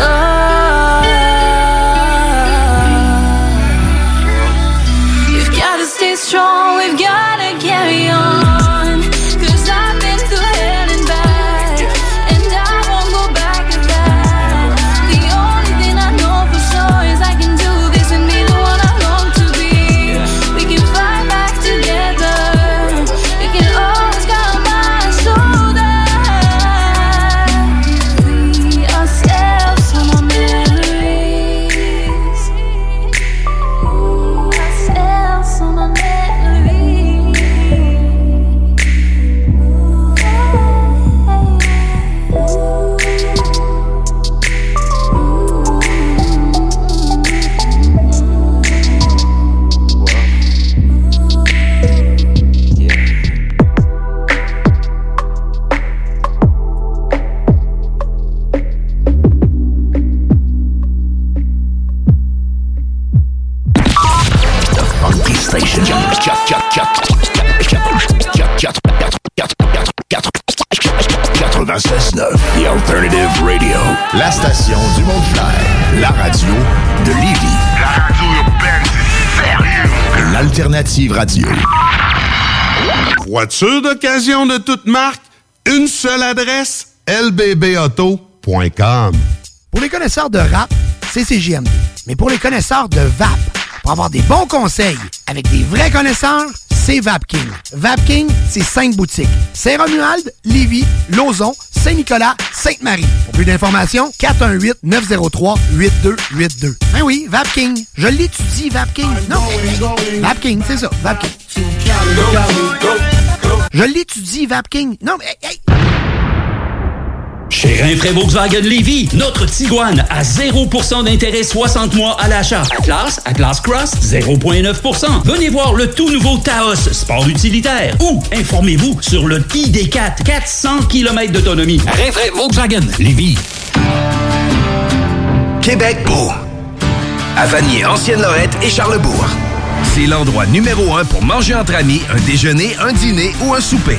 Ah. You've gotta stay strong, we've got sérieux. L'Alternative Radio. Voiture d'occasion de toute marque, une seule adresse, lbbauto.com. Pour les connaisseurs de rap, c'est CJMD. Mais pour les connaisseurs de VAP, pour avoir des bons conseils avec des vrais connaisseurs, c'est VapKing. VapKing, c'est cinq boutiques. Saint-Romuald, Lévis, Lauson, Saint-Nicolas, Sainte-Marie. Pour plus d'informations, 418-903-8282. Ben oui, VapKing. Je l'étudie, VapKing. Non, VapKing, c'est ça, VapKing. Je l'étudie, VapKing. Non, mais hey, hey. Chez Rinfraie Volkswagen Lévy, notre Tiguan à 0% d'intérêt 60 mois à l'achat. Atlas, Atlas Cross, 0,9%. Venez voir le tout nouveau Taos, sport utilitaire. Ou informez-vous sur le ID4, 400 km d'autonomie. Rinfraie Volkswagen Lévy. Québec beau. À Vanier, Ancienne-Lorette et Charlebourg. C'est l'endroit numéro un pour manger entre amis, un déjeuner, un dîner ou un souper.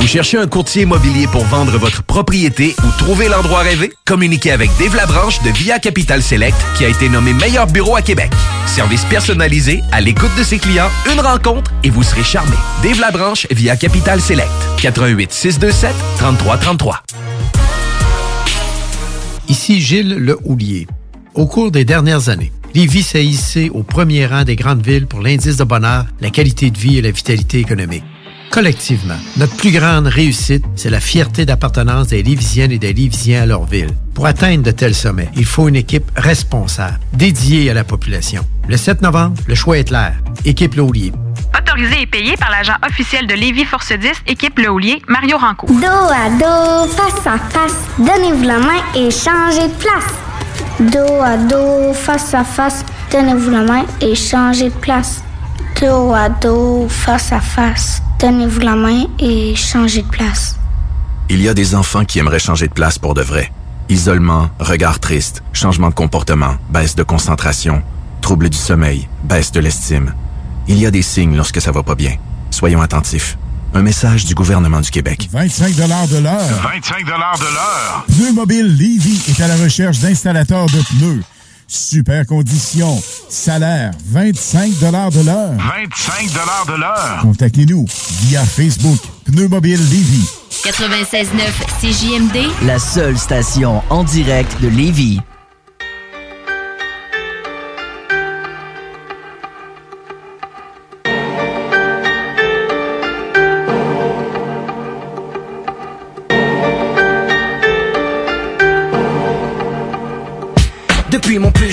Vous cherchez un courtier immobilier pour vendre votre propriété ou trouver l'endroit rêvé? Communiquez avec Dave Labranche de Via Capital Select qui a été nommé meilleur bureau à Québec. Service personnalisé, à l'écoute de ses clients, une rencontre et vous serez charmé. Dave Labranche via Capital Select. 88 627 3333. Ici Gilles Le Houlier. Au cours des dernières années, Lévis s'est hissé au premier rang des grandes villes pour l'indice de bonheur, la qualité de vie et la vitalité économique. Collectivement, notre plus grande réussite, c'est la fierté d'appartenance des Lévisiennes et des Lévisiens à leur ville. Pour atteindre de tels sommets, il faut une équipe responsable, dédiée à la population. Le 7 novembre, le choix est clair. Équipe Laulier. Autorisé et payé par l'agent officiel de Lévis Force 10, équipe Le Houlier, Mario Rancourt. Dos à dos, face à face, donnez-vous la main et changez de place. Dos à dos, face à face, donnez-vous la main et changez de place. Dos à dos, face à face, donnez-vous la main et changez de place. Il y a des enfants qui aimeraient changer de place pour de vrai. Isolement, regard triste, changement de comportement, baisse de concentration, trouble du sommeil, baisse de l'estime. Il y a des signes lorsque ça va pas bien. Soyons attentifs. Un message du gouvernement du Québec. 25 de l'heure. 25 de l'heure. Pneu Mobile Levy est à la recherche d'installateurs de pneus. Super conditions. Salaire 25 de l'heure. 25 de l'heure. Contactez-nous via Facebook. Pneu Mobile Levy. 96.9 CJMD, La seule station en direct de Lévis.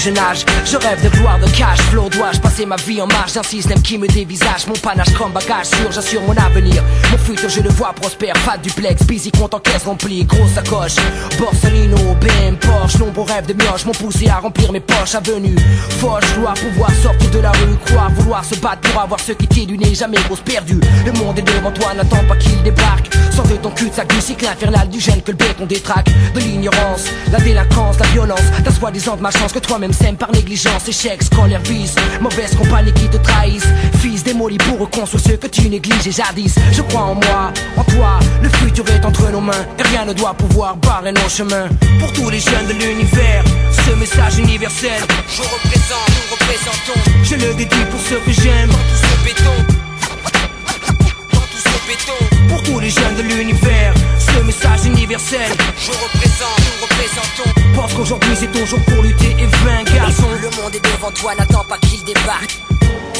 Je rêve de gloire, de cash, flow, dois-je passer ma vie en marge d'un système qui me dévisage Mon panache comme bagage sûr, j'assure mon avenir. Mon futur, je le vois prospère, pas duplex, busy, compte en caisse remplie, grosse sacoche. Borsalino, BM, Porsche, nombreux rêves de mioche m'ont poussé à remplir mes poches. Avenue, Foch, gloire, pouvoir sortir de la rue, croire, vouloir se battre pour avoir ce qui t'est du nez, jamais grosse perdue. Le monde est devant toi, n'attends pas qu'il débarque. Sors de ton cul de sac du cycle infernal du gène que le béton détraque. De l'ignorance, la délinquance, la violence, ta soi-disant de ma chance que toi-même sèmes par négligence, échec, scolaire, vice, mauvaise compagnie qui te trahissent. Fils démoli pour reconstruire ce que tu négliges et jadis. Je crois en moi, en toi, le futur est entre nos mains et rien ne doit pouvoir barrer nos chemins. Pour tous les jeunes de l'univers, ce message universel, je représente, nous représentons. Je le dédie pour ceux que j'aime, dans tout ce béton. Pour tous les jeunes de l'univers, ce message universel, je représente, nous représentons. Pense qu'aujourd'hui c'est ton jour pour lutter et vaincre. Le monde est devant toi, n'attends pas qu'il débarque.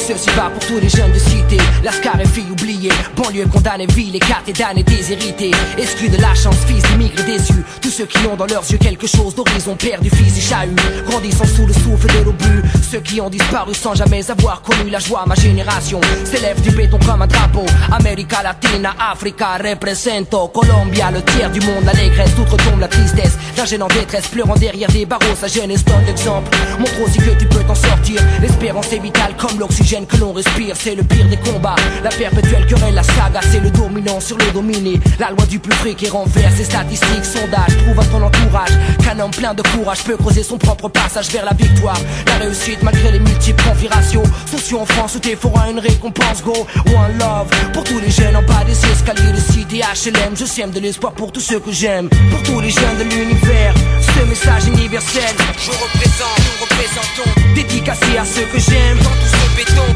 Ceci va pour tous les jeunes de cité. Lascar et filles oubliées Banlieue condamnée, ville écartée, damnée, déshérités Exclus de la chance, fils d'immigrés déçus Tous ceux qui ont dans leurs yeux quelque chose d'horizon Perdu, fils et chahut. Grandissant sous le souffle de l'obus Ceux qui ont disparu sans jamais avoir connu la joie Ma génération. S'élève du béton comme un drapeau. América Latina, Africa, represento. Colombia, le tiers du monde, l'allégresse. Tout retombe la tristesse D'un en détresse. Pleurant derrière des barreaux Sa jeunesse donne l'exemple. Montre aussi que tu peux t'en sortir. L'espérance est vitale comme l'oxygène que l'on respire, c'est le pire des combats. La perpétuelle querelle, la saga, c'est le dominant sur le dominé. La loi du plus frais qui renverse les statistiques, sondages. Trouve à ton entourage qu'un homme plein de courage peut creuser son propre passage vers la victoire. La réussite malgré les multiples configurations. Sociaux en France où t'es fera une récompense, go. One love pour tous les jeunes en bas des escaliers de cité HLM. Je sème de l'espoir pour tous ceux que j'aime. Pour tous les jeunes de l'univers, ce message universel. Je représente, nous représentons. Dédicacé à ceux que j'aime. Dans tout ce béton.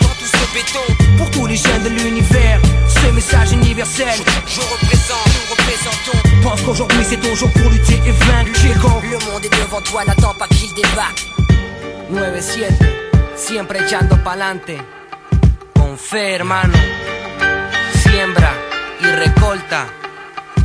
Dans tout ce béton. Pour tous les jeunes de l'univers, ce message universel. Je représente, nous représentons. Pense qu'aujourd'hui c'est ton jour pour lutter et vaincre. Chico. Le monde est devant toi, n'attends pas qu'il débarque. 9-7, siempre echando pa'lante. Con fe, hermano. Siembra y recolta.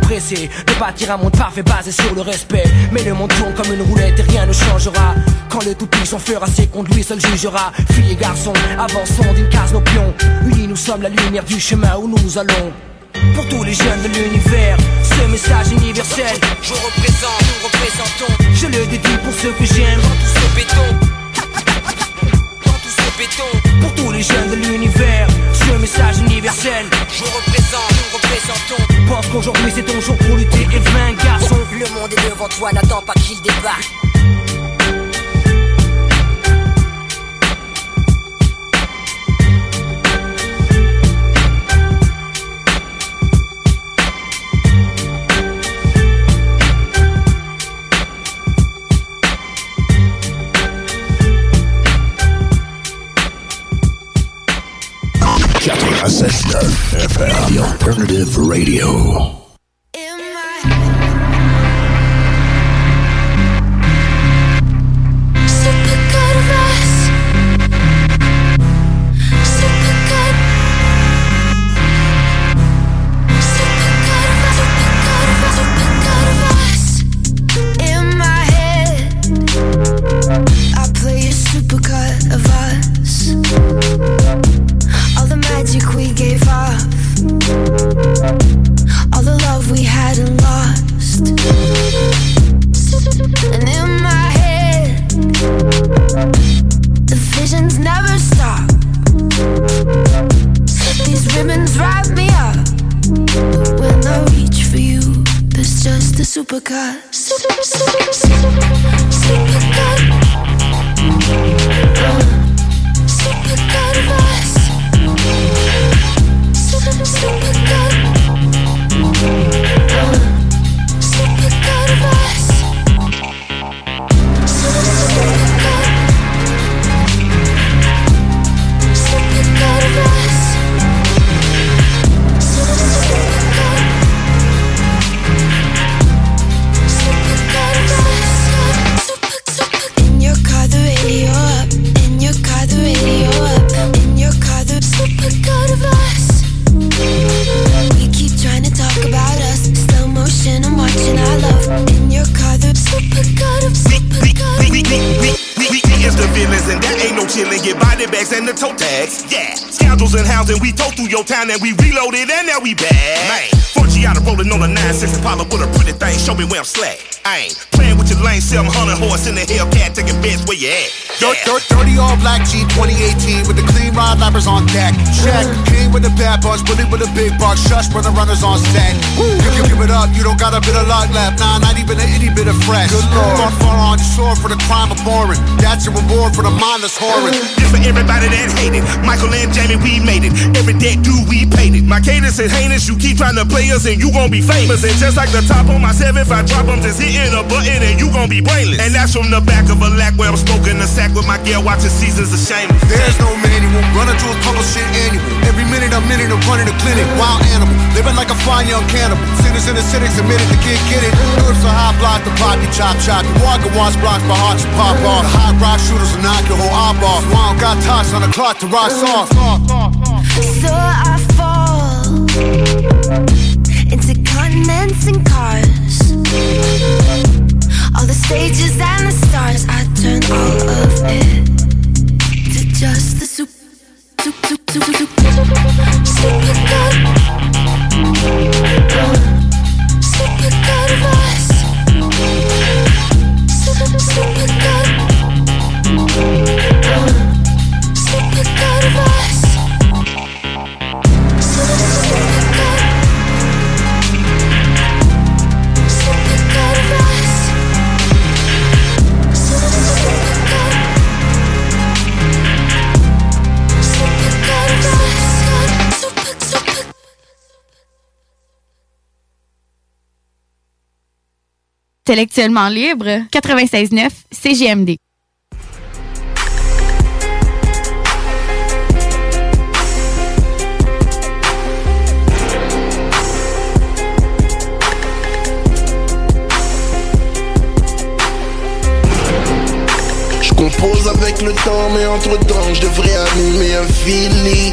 pressé. De bâtir un monde parfait basé sur le respect. Mais le monde tourne comme une roulette et rien ne changera. Quand le tout-puissant fera ses comptes, lui seul jugera. Filles et garçons, avançons d'une case nos pions. Unis, nous sommes la lumière du chemin où nous allons. Pour tous les jeunes de l'univers, ce message universel. Je représente, nous représentons. Je le dédie pour ceux que j'aime. Dans tout ce béton. Pour tous les jeunes de l'univers, ce message universel. Je représente, nous représentons. Pense qu'aujourd'hui c'est ton jour pour lutter et vaincre, garçon. Le monde est devant toi, n'attends pas qu'il débarque. FM, the alternative radio. Your town and we reloaded and now we back. Man, 4G out of rolling on a 9-6 Impala with a pretty thing, show me where I'm slack. I ain't playing with your lane, 700 horse in the Hellcat, taking bets where you at. Dirt, dirt, dirty all black Jeep 2018 with the clean rod lappers on deck. Check. King with the bad bunch, Willie with a big buck. Shush, brother runners on set. Give, give, give it up, you don't got a bit of luck left. Nah, not even a itty bit of fresh. Good lord. Far, far on your sword for the crime of boring. That's your reward for the mindless whoring. This for everybody that hated. Michael and Jamie, we made it. Every debt due, we paid it. My cadence is heinous. You keep trying to play us and you gon' be famous. And just like the top on my 7, if I drop, I'm just hitting a button and you gon' be brainless. And that's from the back of a lack where I'm smoking a sack with my gear, watching seasons of shame. There's no manual. Running through a couple shit annual. Every minute I'm minute, I'm running the clinic. Wild animal. Living like a fine young cannibal. Sinners in the cynics admitted the kid get it. Do it so high block, the poppy chop chop. The walker wants blocks, my heart just pop off. The hot rock shooters will knock your whole op off. Wow, got toss on the clock to rock soft. So I fall into continents and cars. All the stages and the stars, I turn all of it to just the soup, soup, soup, soup, soup. Super good, super good vibes. Super, super good, super good vibes. Intellectuellement libre, 96.9 CGMD. Je compose avec le temps, mais entre temps, je devrais animer un Philly.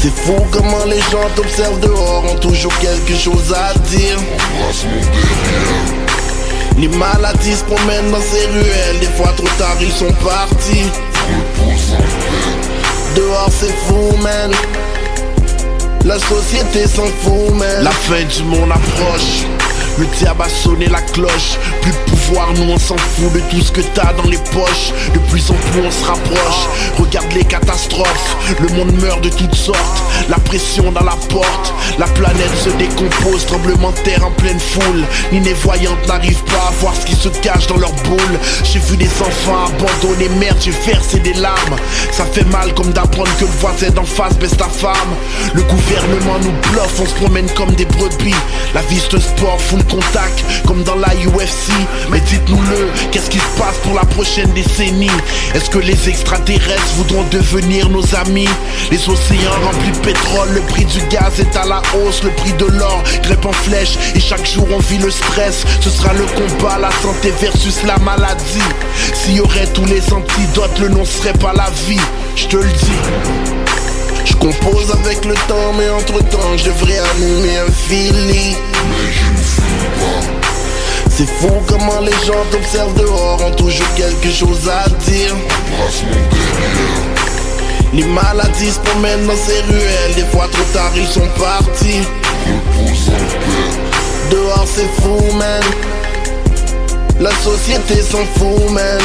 C'est fou comment les gens t'observent dehors, ont toujours quelque chose à dire. Les maladies se promènent dans ces ruelles, des fois trop tard ils sont partis. Dehors c'est fou, man. La société s'en fout, man. La fin du monde approche. Le diable a sonné la cloche Plus nous on s'en fout de tout ce que t'as dans les poches. De plus en plus on se rapproche. Regarde les catastrophes. Le monde meurt de toutes sortes. La pression dans la porte. La planète se décompose. Tremblement de terre en pleine foule. Ni les voyantes n'arrivent pas à voir ce qui se cache dans leur boule. J'ai vu des enfants abandonnés Merde. J'ai versé des larmes. Ça fait mal comme d'apprendre que le voisin d'en face baisse ta femme. Le gouvernement nous bluffe. On se promène comme des brebis. La vie c'est sport full contact. Comme dans la UFC dites-nous-le, qu'est-ce qui se passe pour la prochaine décennie? Est-ce que les extraterrestres voudront devenir nos amis? Les océans remplis de pétrole, le prix du gaz est à la hausse Le prix de l'or grimpe en flèche et chaque jour on vit le stress. Ce sera le combat, la santé versus la maladie. S'il y aurait tous les antidotes, le nom serait pas la vie. Je te le dis. Je compose avec le temps, mais entre temps, je devrais animer un Philly. Mais pas. C'est fou comment les gens t'observent dehors, ont toujours quelque chose à dire. Les maladies se promènent dans ces ruelles, des fois trop tard ils sont partis. Dehors c'est fou, man. La société s'en fout, man.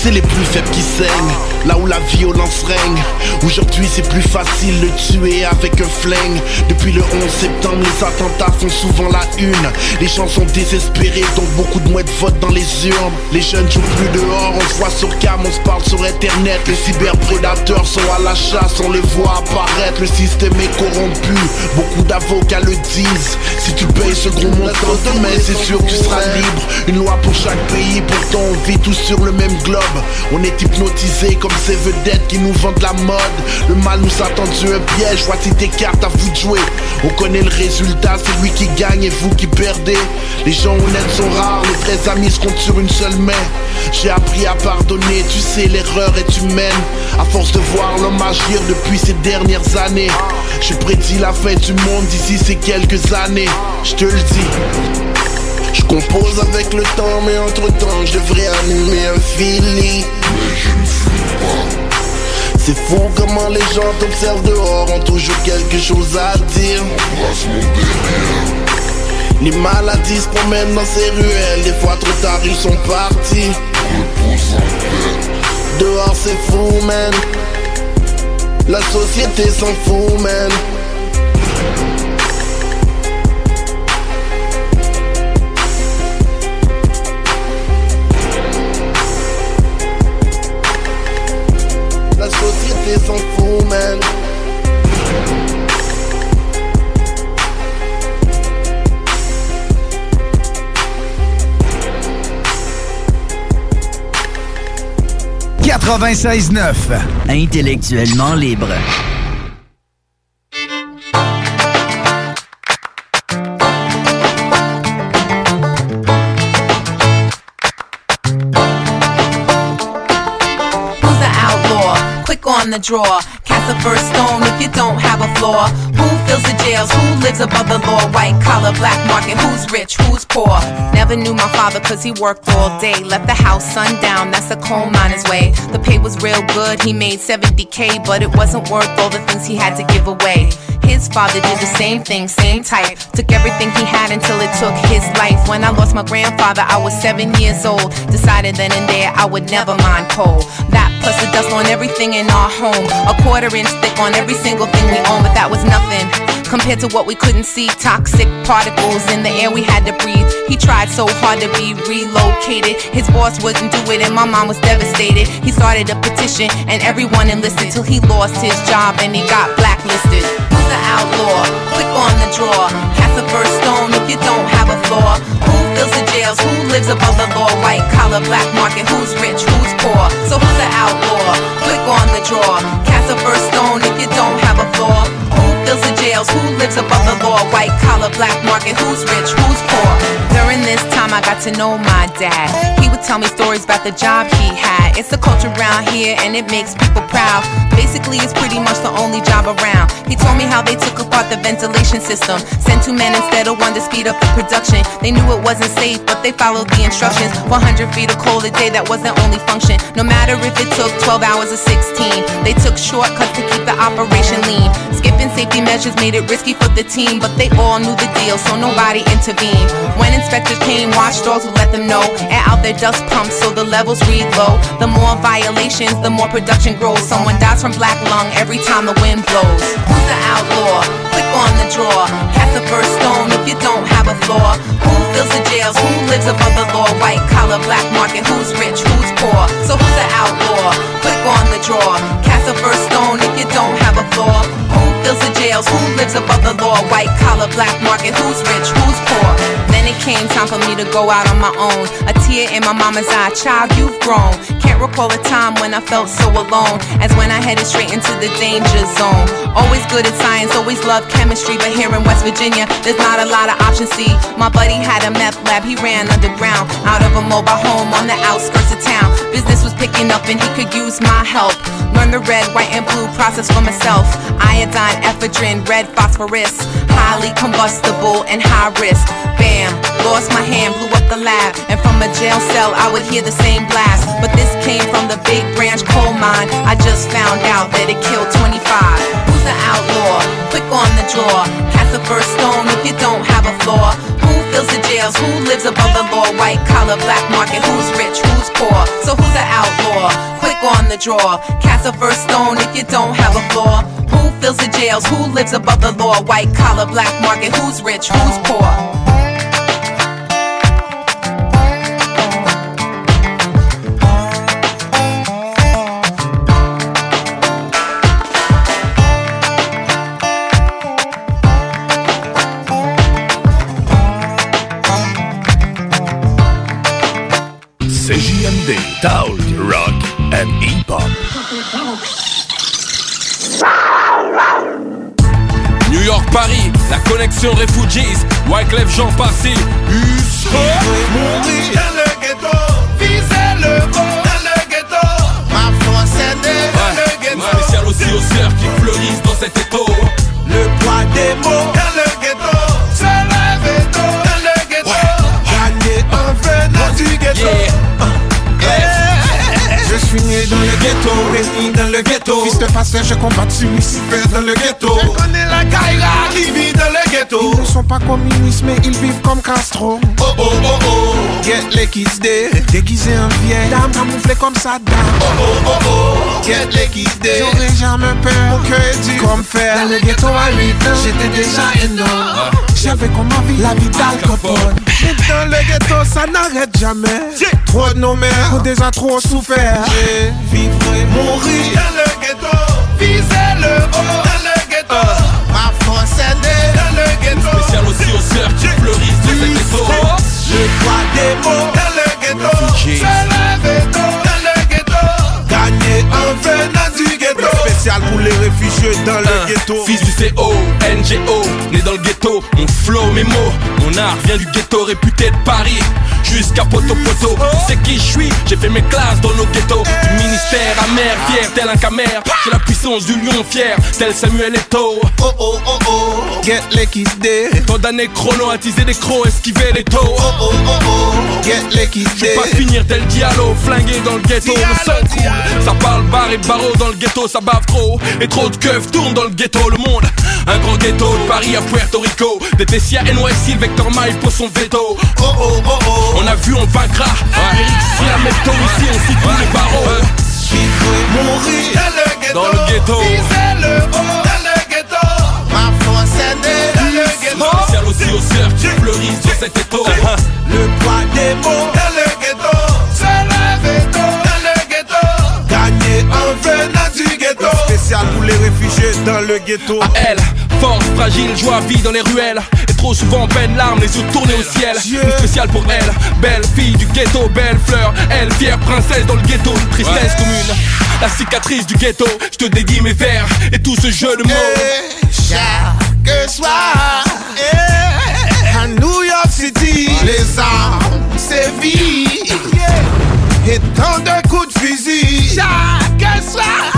C'est les plus faibles qui saignent, là où la violence règne. Aujourd'hui c'est plus facile de tuer avec un flingue. Depuis le 11 septembre, les attentats font souvent la une. Les gens sont désespérés, donc beaucoup de mouettes votent dans les urnes. Les jeunes jouent plus dehors, on se voit sur cam, on se parle sur internet. Les cyberprédateurs sont à la chasse, on les voit apparaître. Le système est corrompu, beaucoup d'avocats le disent. Si tu payes ce gros montant demain, c'est sûr que tu seras libre. Une loi pour chaque pays, pourtant on vit tous sur le même globe. On est hypnotisé comme ces vedettes qui nous vendent la mode. Le mal nous a tendu un piège, voici tes cartes à vous jouer. On connaît le résultat, c'est lui qui gagne et vous qui perdez. Les gens honnêtes sont rares, les vrais amis se comptent sur une seule main. J'ai appris à pardonner, tu sais, l'erreur est humaine. À force de voir l'homme agir depuis ces dernières années, j'ai prédit la fin du monde d'ici ces quelques années. Je te le dis. Je compose avec le temps, mais entre temps, je devrais allumer un Philly. C'est fou comment les gens t'observent dehors, ont toujours quelque chose à dire. Les maladies se promènent dans ces ruelles, des fois trop tard ils sont partis. Dehors c'est fou man, la société s'en fout man. Intellectuellement libre. Who's the outlaw? Quick on the draw. Cast the first stone if you don't have a flaw. Who jails? Who lives above the law? White collar, black market. Who's rich? Who's poor? Never knew my father cause he worked all day. Left the house sundown, that's a coal miner's way. The pay was real good, he made 70k, but it wasn't worth all the things he had to give away. His father did the same thing, same type. Took everything he had until it took his life. When I lost my grandfather, I was seven years old. Decided then and there I would never mind coal. That plus the dust on everything in our home. A quarter inch thick on every single thing we own, but that was nothing. Compared to what we couldn't see, toxic particles in the air we had to breathe. He tried so hard to be relocated. His boss wouldn't do it, and my mom was devastated. He started a petition, and everyone enlisted till he lost his job and he got blacklisted. Who's the outlaw? Click on the draw. Cast the first stone if you don't have a flaw. Who fills the jails? Who lives above the law? White collar, black market. Who's rich? Who's poor? So who's the outlaw? Click on the draw. Cast the first stone if you don't have a flaw. Fills the jails? Who lives above the law? White collar, black market. Who's rich? Who's poor? During this time, I got to know my dad. He would tell me stories about the job he had. It's the culture around here, and it makes people proud. Basically, it's pretty much the only job around. He told me how they took apart the ventilation system. Sent two men instead of one to speed up the production. They knew it wasn't safe, but they followed the instructions. 100 feet of coal a day, that was their only function. No matter if it took 12 hours or 16, they took shortcuts to keep the operation lean. Skipping safety measures made it risky for the team, but they all knew the deal, so nobody intervened. When inspectors came, watchdogs would let them know. Air out their dust pumps so the levels read low. The more violations, the more production grows. Someone dies from black lung every time the wind blows. Who's the outlaw? Click on the draw. Cast the first stone if you don't have a flaw. Who fills the jails? Who lives above the law? White collar, black market. Who's rich? Who's poor? So who's the outlaw? Click on the draw. Cast the first stone if you don't have a flaw. Fills the jails? Who lives above the law? White collar, black market. Who's rich? Who's poor? Then it came time for me to go out on my own. A tear in my mama's eye, child, you've grown. Can't recall a time when I felt so alone as when I headed straight into the danger zone. Always good at science, always loved chemistry, but here in West Virginia, there's not a lot of options. See, my buddy had a meth lab, he ran underground out of a mobile home on the outskirts of town. Business was picking up and he could use my help. Learn the red, white, and blue process for myself. Iodine, ephedrine, red phosphorus, highly combustible and high risk. Bam, lost my hand, blew up the lab, and from a jail cell I would hear the same blast. But this came from the big branch coal mine. I just found out that it killed 25. Who's the outlaw? Click on the draw. Cast the first stone if you don't have a flaw. Who fills the jails? Who lives above the law? White collar, black market. Who's rich? Who's poor? So who's the outlaw? Quick on the draw. Cast the first stone if you don't have a flaw. Who fills the jails? Who lives above the law? White collar, black market. Who's rich? Who's poor? CJMD, Talk, Rock and Hip-Hop. New York, Paris, la connexion Refugees, Wyclef Jean Passy, Mourir dans le ghetto, viser le beau dans le ghetto. Ma dans le ghetto. Spécial aussi aux sœurs qui fleurissent dans cet étau. Le poids des mots dans le ghetto, se lève tôt dans le ghetto. ghetto. Fils de pasteur, je combattu Lucifer dans le ghetto. Je connais la Kaira qui vit dans le ghetto. Ils ne sont pas communistes, mais ils vivent comme Castro. Oh oh oh oh. Get les kids. Déguisé en vieille dame, camouflée comme ça dame. Oh oh oh oh. Get les kids. J'aurais jamais peur. Mon cœur est dur comme fer. Dans le ghetto à 8 ans, j'étais déjà énorme. J'avais comme ma vie la vie d'Al Capone. Dans le ghetto, ça n'arrête jamais. Trop de nos mères ont déjà trop souffert. Vivre et mourir dans le ghetto. Viser le haut dans le ghetto. Ma force est née dans le ghetto. Spécial aussi aux sœurs qui fleurissent cet ghetto. Le poids des mots dans le ghetto. Spécial pour les réfugiés dans le ghetto. Fils du CO, NGO, né dans le ghetto. Mon flow, mes mots, mon art vient du ghetto réputé de Paris. Jusqu'à Poto Poto, c'est qui je suis, j'ai fait mes classes dans nos ghettos. Du ministère amer, fier, tel un camère. J'ai la puissance du lion fier, tel Samuel Eto'o. Oh oh oh oh, get day Tant d'années chrono, attiser des crocs, esquiver les taux. Oh oh oh oh, get kids Je pas finir tel dialogue, flingué dans le ghetto, le sang coule Ça parle bar et barreau dans le ghetto, ça bave trop Et trop de keufs tournent dans le ghetto, le monde Un grand ghetto de Paris à Puerto Rico. Des Tessia, NYC, le Vector Mile pour son veto. Oh oh oh oh, On a vu, on vaincra. Eric, si la métaux ici, on cite tous les barreaux. Mourir. Dans le ghetto. Dans le ghetto. Le dans le ghetto. Ma force est née dans le ghetto. Spécial aussi aux sœurs qui fleurissent sur cet ghetto Le poids des mots. Dans le ghetto. Se lever tôt dans le ghetto. Gagner en les réfugiés dans le ghetto. À elle, force, fragile, joie, vie dans les ruelles. Et trop souvent peine, larmes, les yeux tournés au ciel. Une spéciale pour elle, belle fille du ghetto, belle fleur. Elle, fière princesse dans le ghetto, tristesse commune. La cicatrice du ghetto, je te dédie mes vers. Et tout ce jeu de mots. Chaque soir, eh, à New York City, les armes sévissent. Et tant de coups de fusil. Chaque soir, yeah,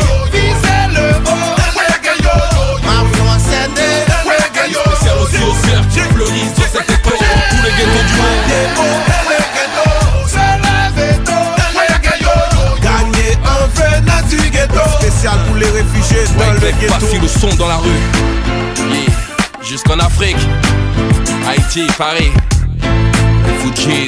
les réfugiés dans le Ouais, ghetto. Le son dans la rue Yeah. Jusqu'en Afrique Haïti, Paris Fujis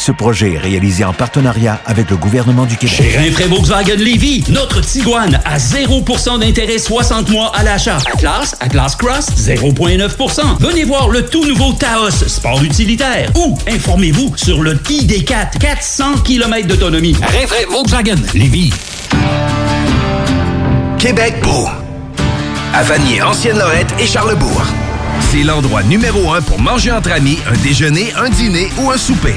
Ce projet est réalisé en partenariat avec le gouvernement du Québec. Chez Rinfraie Volkswagen Lévy, notre Tiguan à 0% d'intérêt 60 mois à l'achat. Atlas, Atlas Cross, 0,9%. Venez voir le tout nouveau Taos, sport utilitaire. Ou informez-vous sur le ID4, 400 km d'autonomie. Rinfraie Volkswagen Lévy. Québec beau. À Vanier, Ancienne-Lorette et Charlebourg. C'est l'endroit numéro un pour manger entre amis, un déjeuner, un dîner ou un souper.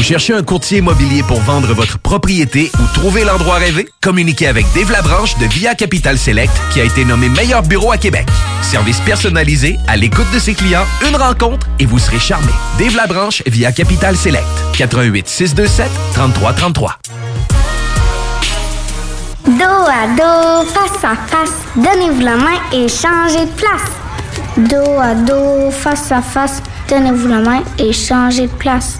Vous cherchez un courtier immobilier pour vendre votre propriété ou trouver l'endroit rêvé? Communiquez avec Dave Labranche de Via Capital Select qui a été nommé meilleur bureau à Québec. Service personnalisé, à l'écoute de ses clients, une rencontre et vous serez charmé. Dave Labranche via Capital Select. 88 627 3333. Dos à dos, face à face, donnez-vous la main et changez de place. Dos à dos, face à face, donnez-vous la main et changez de place.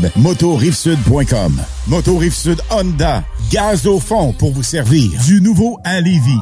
motorivesud.com. Moto Rive-Sud Honda, gaz au fond pour vous servir. Du nouveau à Lévis.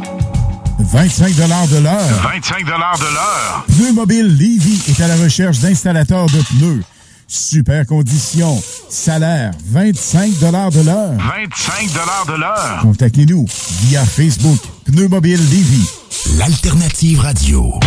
25 de l'heure. 25 de l'heure. Pneu Mobile Levy est à la recherche d'installateurs de pneus. Super conditions. Salaire 25 de l'heure. 25 de l'heure. Contactez-nous via Facebook Pneu Mobile Levy. L'alternative radio.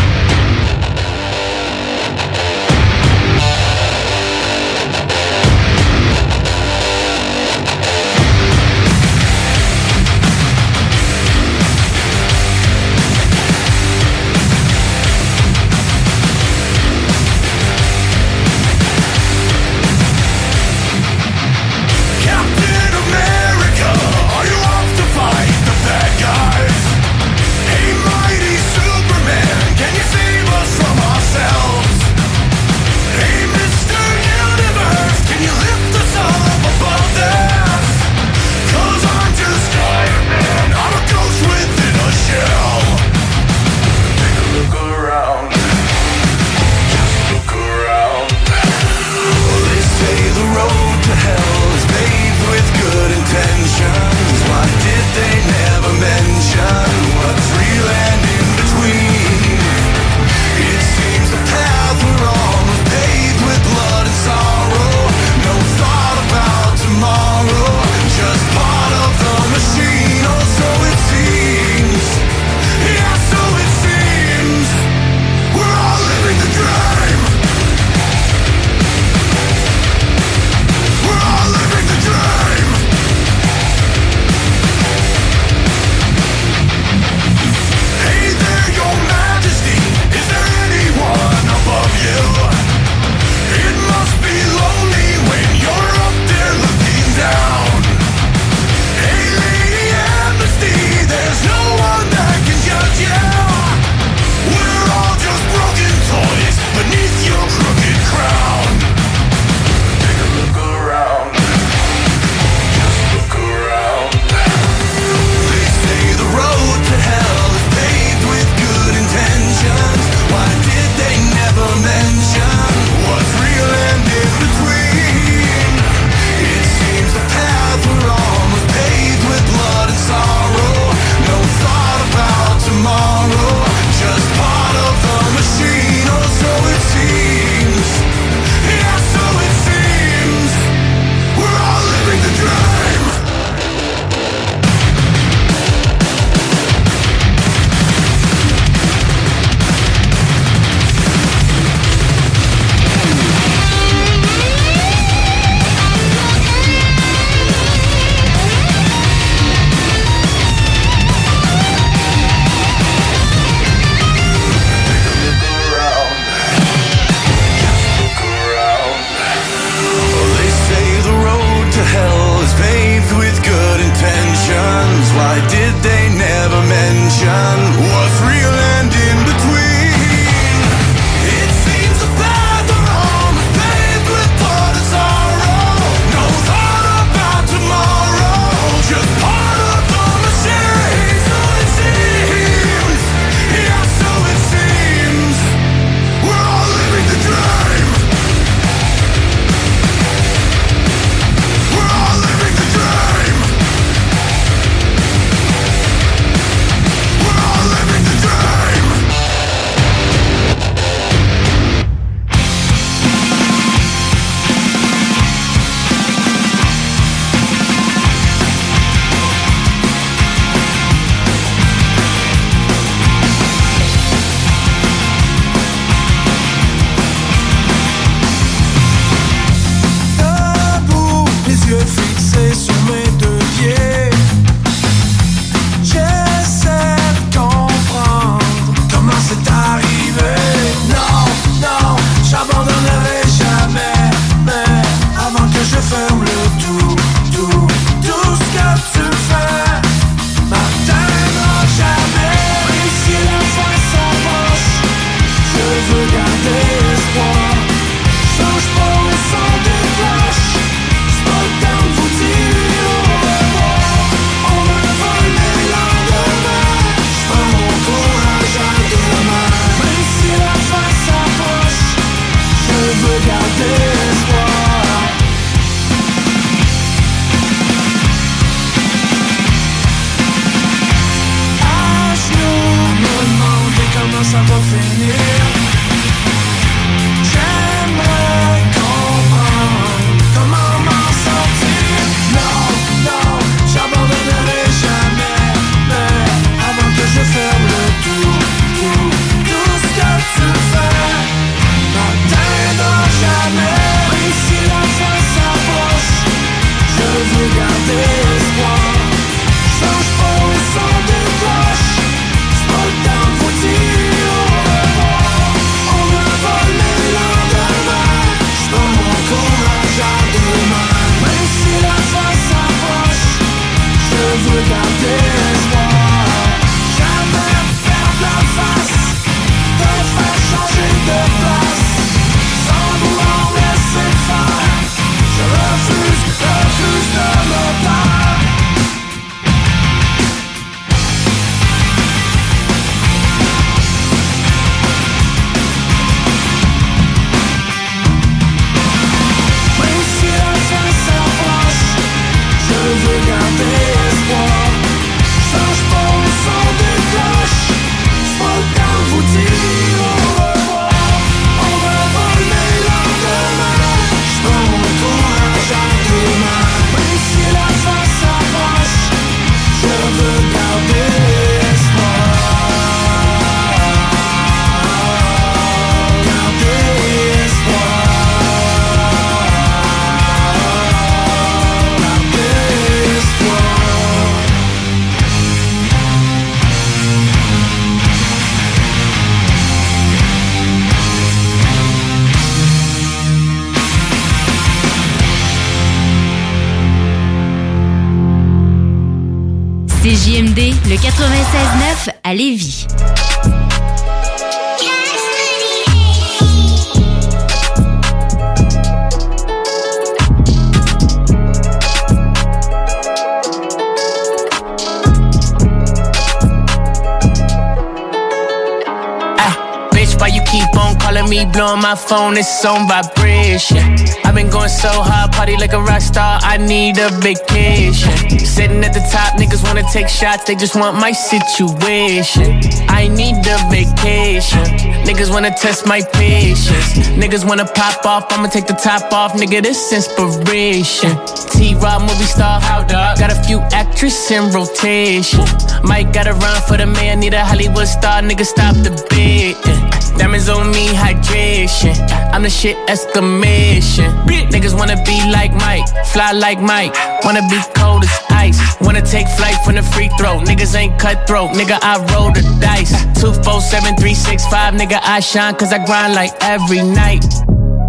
Phone? It's on vibration. I've been going so hard, party like a rock star. I need a vacation. Sitting at the top, niggas wanna take shots, they just want my situation. I need a vacation. Niggas wanna test my patience. Niggas wanna pop off, I'ma take the top off, nigga. This inspiration. T Rob movie star, how dog? Got a few actresses in rotation. Mike got a run for the man, need a Hollywood star, nigga. Stop the bid. Diamonds on me, hydration. I'm the shit exclamation. Niggas wanna be like Mike, fly like Mike. Wanna be cold as ice. Wanna take flight from the free throw. Niggas ain't cutthroat, nigga. I roll the dice. Two, four, seven, three, six, five. Nigga, I shine cause I grind like every night.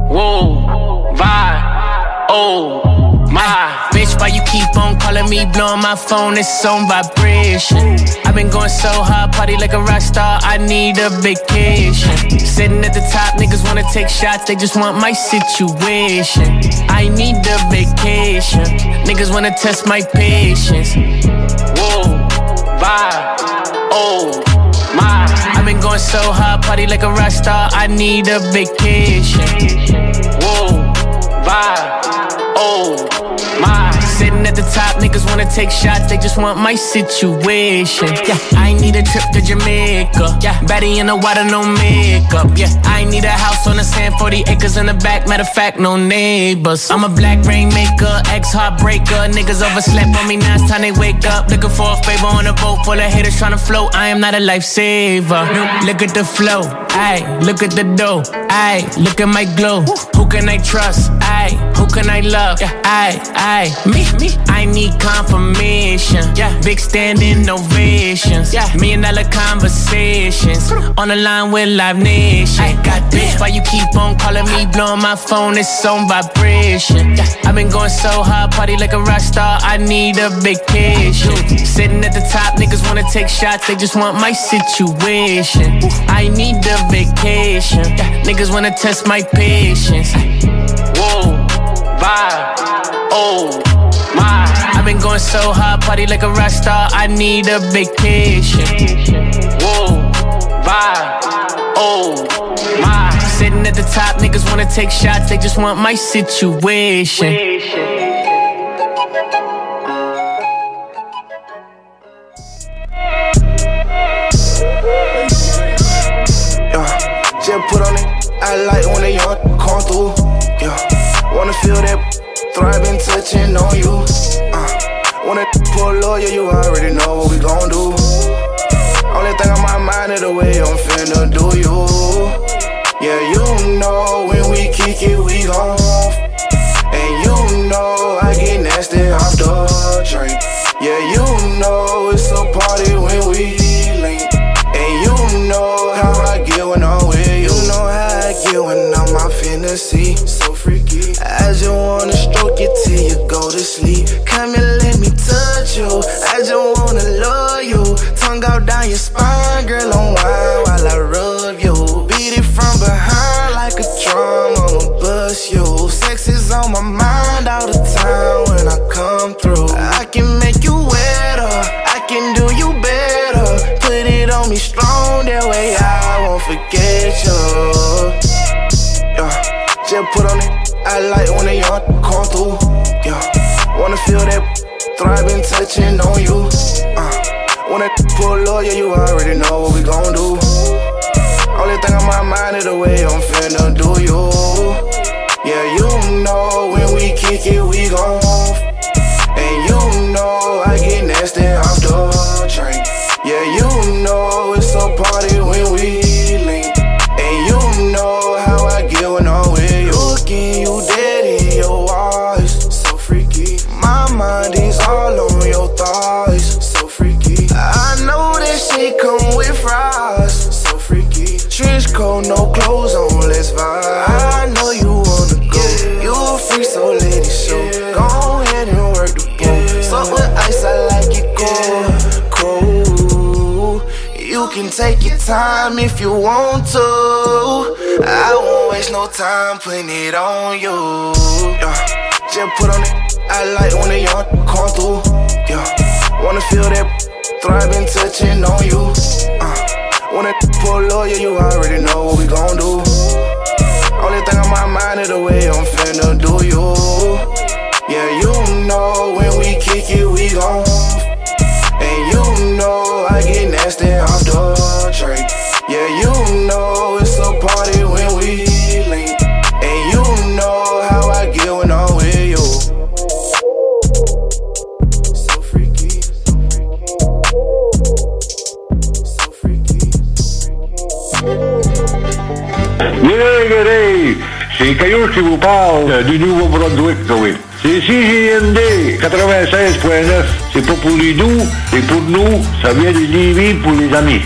Whoa, vibe, oh my. Bitch, why you keep on calling me, blowing my phone? It's on vibration. I've been going so hard, party like a rock star. I need a vacation. Sitting at the top, niggas wanna take shots, they just want my situation. I need a vacation. Niggas wanna test my patience. Whoa, vibe, oh my. I've been going so hard, party like a rock star. I need a vacation. Whoa, vibe, oh. At the top, niggas wanna take shots, they just want my situation. Yeah, I need a trip to Jamaica. Yeah, Betty in the water, no makeup. Yeah, I need a house on the sand, 40 acres in the back. Matter of fact, no neighbors. I'm a black rainmaker, ex heartbreaker. Niggas overslept on me, now it's time they wake up. Looking for a favor on a boat full of haters trying to float. I am not a lifesaver. Look at the flow, ayy. Look at the dough, ayy. Look at my glow. Who can I trust? Ayy. Who can I love? Ayy, ayy. Me, me. I need confirmation. Yeah. Big standing ovations. Yeah. Million dollar conversations. On the line with Live Nation. I got bitch, why you keep on calling me? Blowing my phone, it's on vibration. Yeah. I've been going so hard, party like a rock star. I need a vacation. Sitting at the top, niggas wanna take shots, they just want my situation. I need a vacation. Niggas wanna test my patience. Whoa, vibe, oh my. I've been going so hard, party like a rock star. I need a vacation. Whoa, vibe, oh my. Sitting at the top, niggas wanna take shots, they just want my situation. I like when they young come through. Yeah, wanna feel that thriving, touching on you. Uh, wanna pull up, yeah, you already know what we gon' do. Only thing on my mind is the way I'm finna do you. Yeah, you know when we kick it, we gon' And you know I get nasty off the drink. Yeah, you know it's a party I just wanna stroke you till you go to sleep. Come and let me touch you. I just wanna love you. Tongue out down your spine, I like when they young come through. Yeah, wanna feel that thriving, touching on you. Uh, wanna pull up, yeah, you already know what we gon' do. Only thing on my mind is the way I'm finna do you. Time if you want to. I won't waste no time putting it on you. Yeah. Just put on it. I like when they young come through. Yeah. Wanna feel that thriving, touching on you. Uh. Wanna pull lawyer, you already know what we gon' do. Only thing on my mind is the way I'm finna do you. Yeah, you know when we kick it, we gon' C'est Caillou qui vous parle du Nouveau-Brunswick, oui. C'est CJND 96.9. C'est pas pour les doux, c'est pour nous. Ça vient de Lévis pour les amis.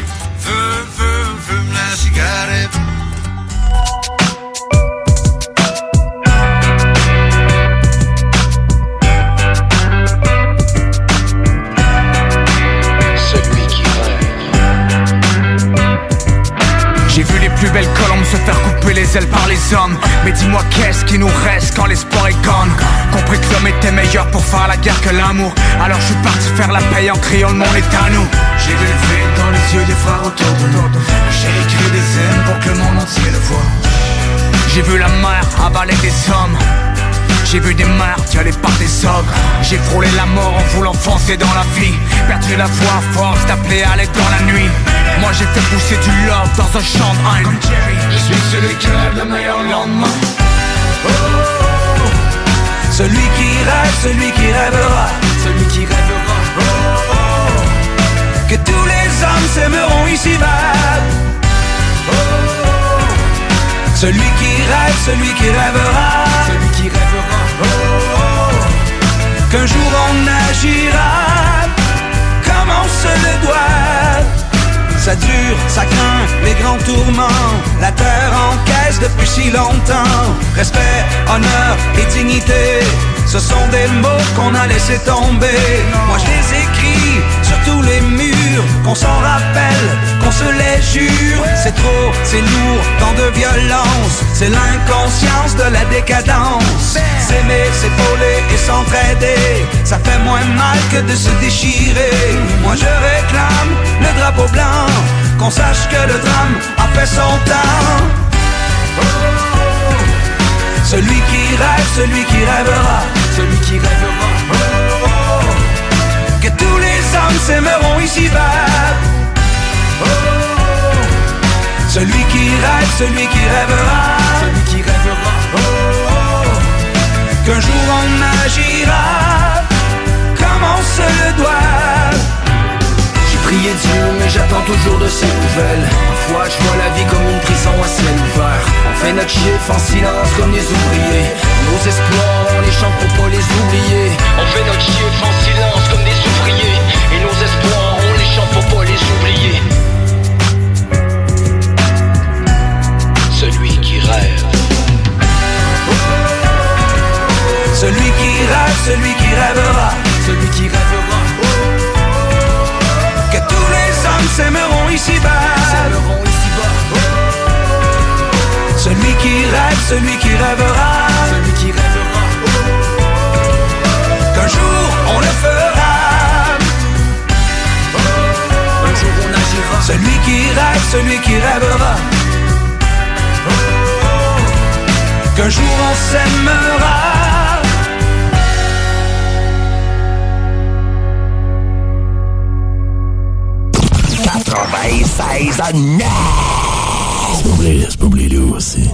Les ailes par les hommes. Mais dis-moi qu'est-ce qui nous reste quand l'espoir est gone? Compris que l'homme était meilleur pour faire la guerre que l'amour. Alors je suis parti faire la paix en criant le monde est à nous. J'ai vu le vide dans les yeux des frères autour de nous. J'ai écrit des hymnes pour que le monde entier le voit J'ai vu la mer avaler des hommes. J'ai vu des mères violées par des ogres. J'ai frôlé la mort en voulant foncer dans la vie. Perdu la voix à force d'appeler à l'aide dans la nuit. Moi j'ai fait pousser du love dans un champ de haine suis celui qui rêve le meilleur lendemain. Celui qui rêve, celui qui rêvera. Celui qui rêvera. Que tous les hommes s'aimeront ici-bas Celui qui rêve, celui qui rêvera. Celui qui rêvera. Qu'un jour on agira Ça dure, ça craint les grands tourments. La terre encaisse depuis si longtemps. Respect, honneur et dignité Ce sont des mots qu'on a laissé tomber. Moi je les écris sur tous les murs Qu'on s'en rappelle, qu'on se les jure. C'est trop, c'est lourd, tant de violence. C'est l'inconscience de la décadence. S'aimer, s'épauler et s'entraider. Ça fait moins mal que de se déchirer. Moi je réclame le drapeau blanc. Qu'on sache que le drame a fait son temps. Celui qui rêve, celui qui rêvera. Celui qui rêvera hommes s'aimeront ici-bas Celui qui rêve, celui qui rêvera Celui qui rêvera Qu'un jour on agira Comme on se le doit? J'ai prié Dieu, mais j'attends toujours de ses nouvelles. Parfois, je vois la vie comme une prison à ciel ouvert. On fait notre chiffre en silence comme des ouvriers. Nos espoirs, on les chante pour pas les oublier. On fait notre chiffre en silence comme des ouvriers. Espoirs, on les chante pour pas les oublier. Celui qui rêve. Celui qui rêve, celui qui rêvera. Celui qui rêvera. Que tous les hommes S'aimeront ici-bas Celui qui rêve, celui qui rêvera. Celui qui rêvera. Qu'un jour on le fera qui rêve, celui qui rêvera Qu'un jour on s'aimera 96 à 9! C'est pas oublier, c'est pas oublier lui aussi.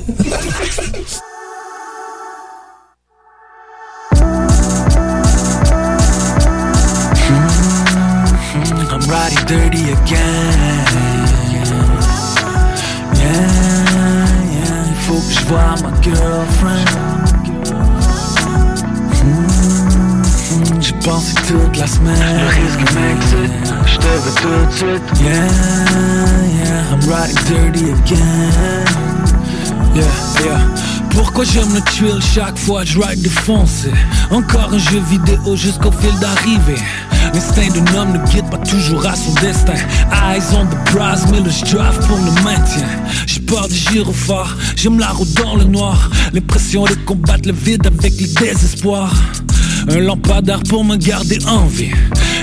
I'm riding dirty again. Je vois ma girlfriend? Hmm, J'y pensé toute la semaine. Le risque m'excite, je te veux tout de suite. Yeah, yeah, I'm riding dirty again. Yeah, yeah. Pourquoi j'aime le thrill chaque fois je ride défoncé? Encore un jeu vidéo jusqu'au fil d'arrivée L'instinct d'un homme ne guide pas toujours à son destin. Eyes on the prize, mais le drive pour le maintien. J'ai peur des gyrophares, j'aime la route dans le noir. L'impression de combattre le vide avec le désespoir. Un lampadaire pour me garder en vie.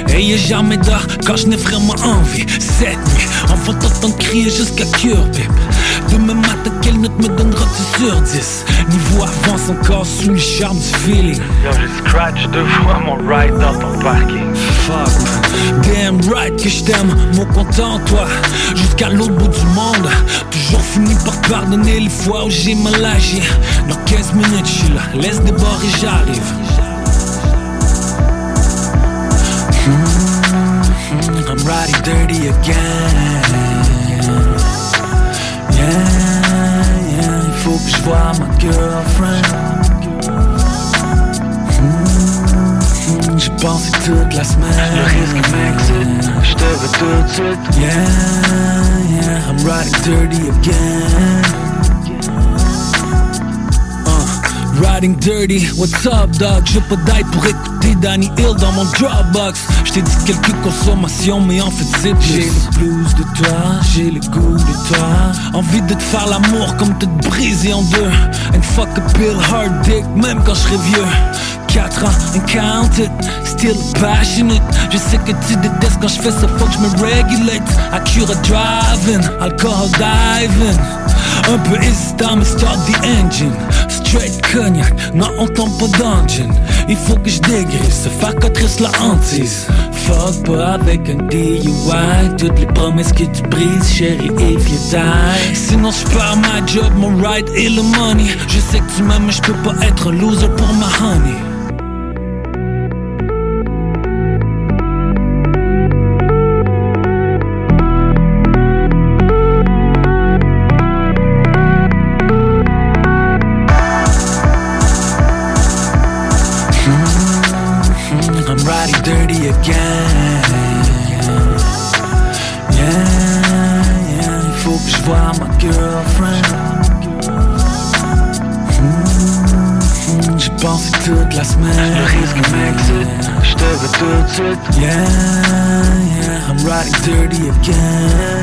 Ayez jamais d'art quand je n'ai vraiment envie. Cette nuit, enfant t'entendre crier jusqu'à cure. Demain matin, quelle note me donnera-tu sur 10 Niveau avance encore sous le charme du feeling. J'ai scratch deux fois mon ride dans ton parking. Damn right que je t'aime, mon content toi. Jusqu'à l'autre bout du monde. Toujours fini par pardonner les fois où j'ai mal agi. Dans 15 minutes, je suis là. Laisse déborder, j'arrive. Mm, I'm riding dirty again. Yeah, yeah, il faut que je ma girlfriend. J'ai pensé toute la semaine. Le risque m'excite, je te veux tout de suite. Yeah, yeah, I'm riding dirty again. Uh, Riding dirty, what's up dog? J'ai pas d'ail pour écouter Danny Hill dans mon Dropbox. Je t'ai dit quelques consommations, mais en fait c'est plus. J'ai le blues de toi, j'ai le goût de toi. Envie de te faire l'amour comme de te briser en deux. And fuck a pill hard dick, même quand je serai vieux. 4 ans and count it, still passionate. Je sais que tu détestes quand je fais ça, faut que je me regulate. Acura driving, alcohol diving. Un peu hésitant, mais start the engine. Straight cognac, non, on tombe pas d'engine. Il faut que je dégraisse, se faire cotrice la hantise. Fuck pas avec un DUI. Toutes les promesses que tu brises, chérie, if you die. Sinon, je perds ma job, mon ride et le money. Je sais que tu m'aimes, mais je peux pas être un loser pour ma honey. Suite. Yeah, yeah, I'm riding dirty again.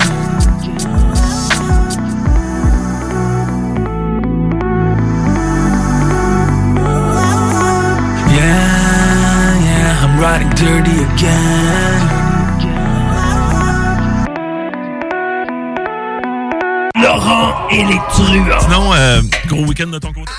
Yeah, yeah, I'm riding dirty again. Laurent et les truands. Sinon, euh, gros week-end de ton côté?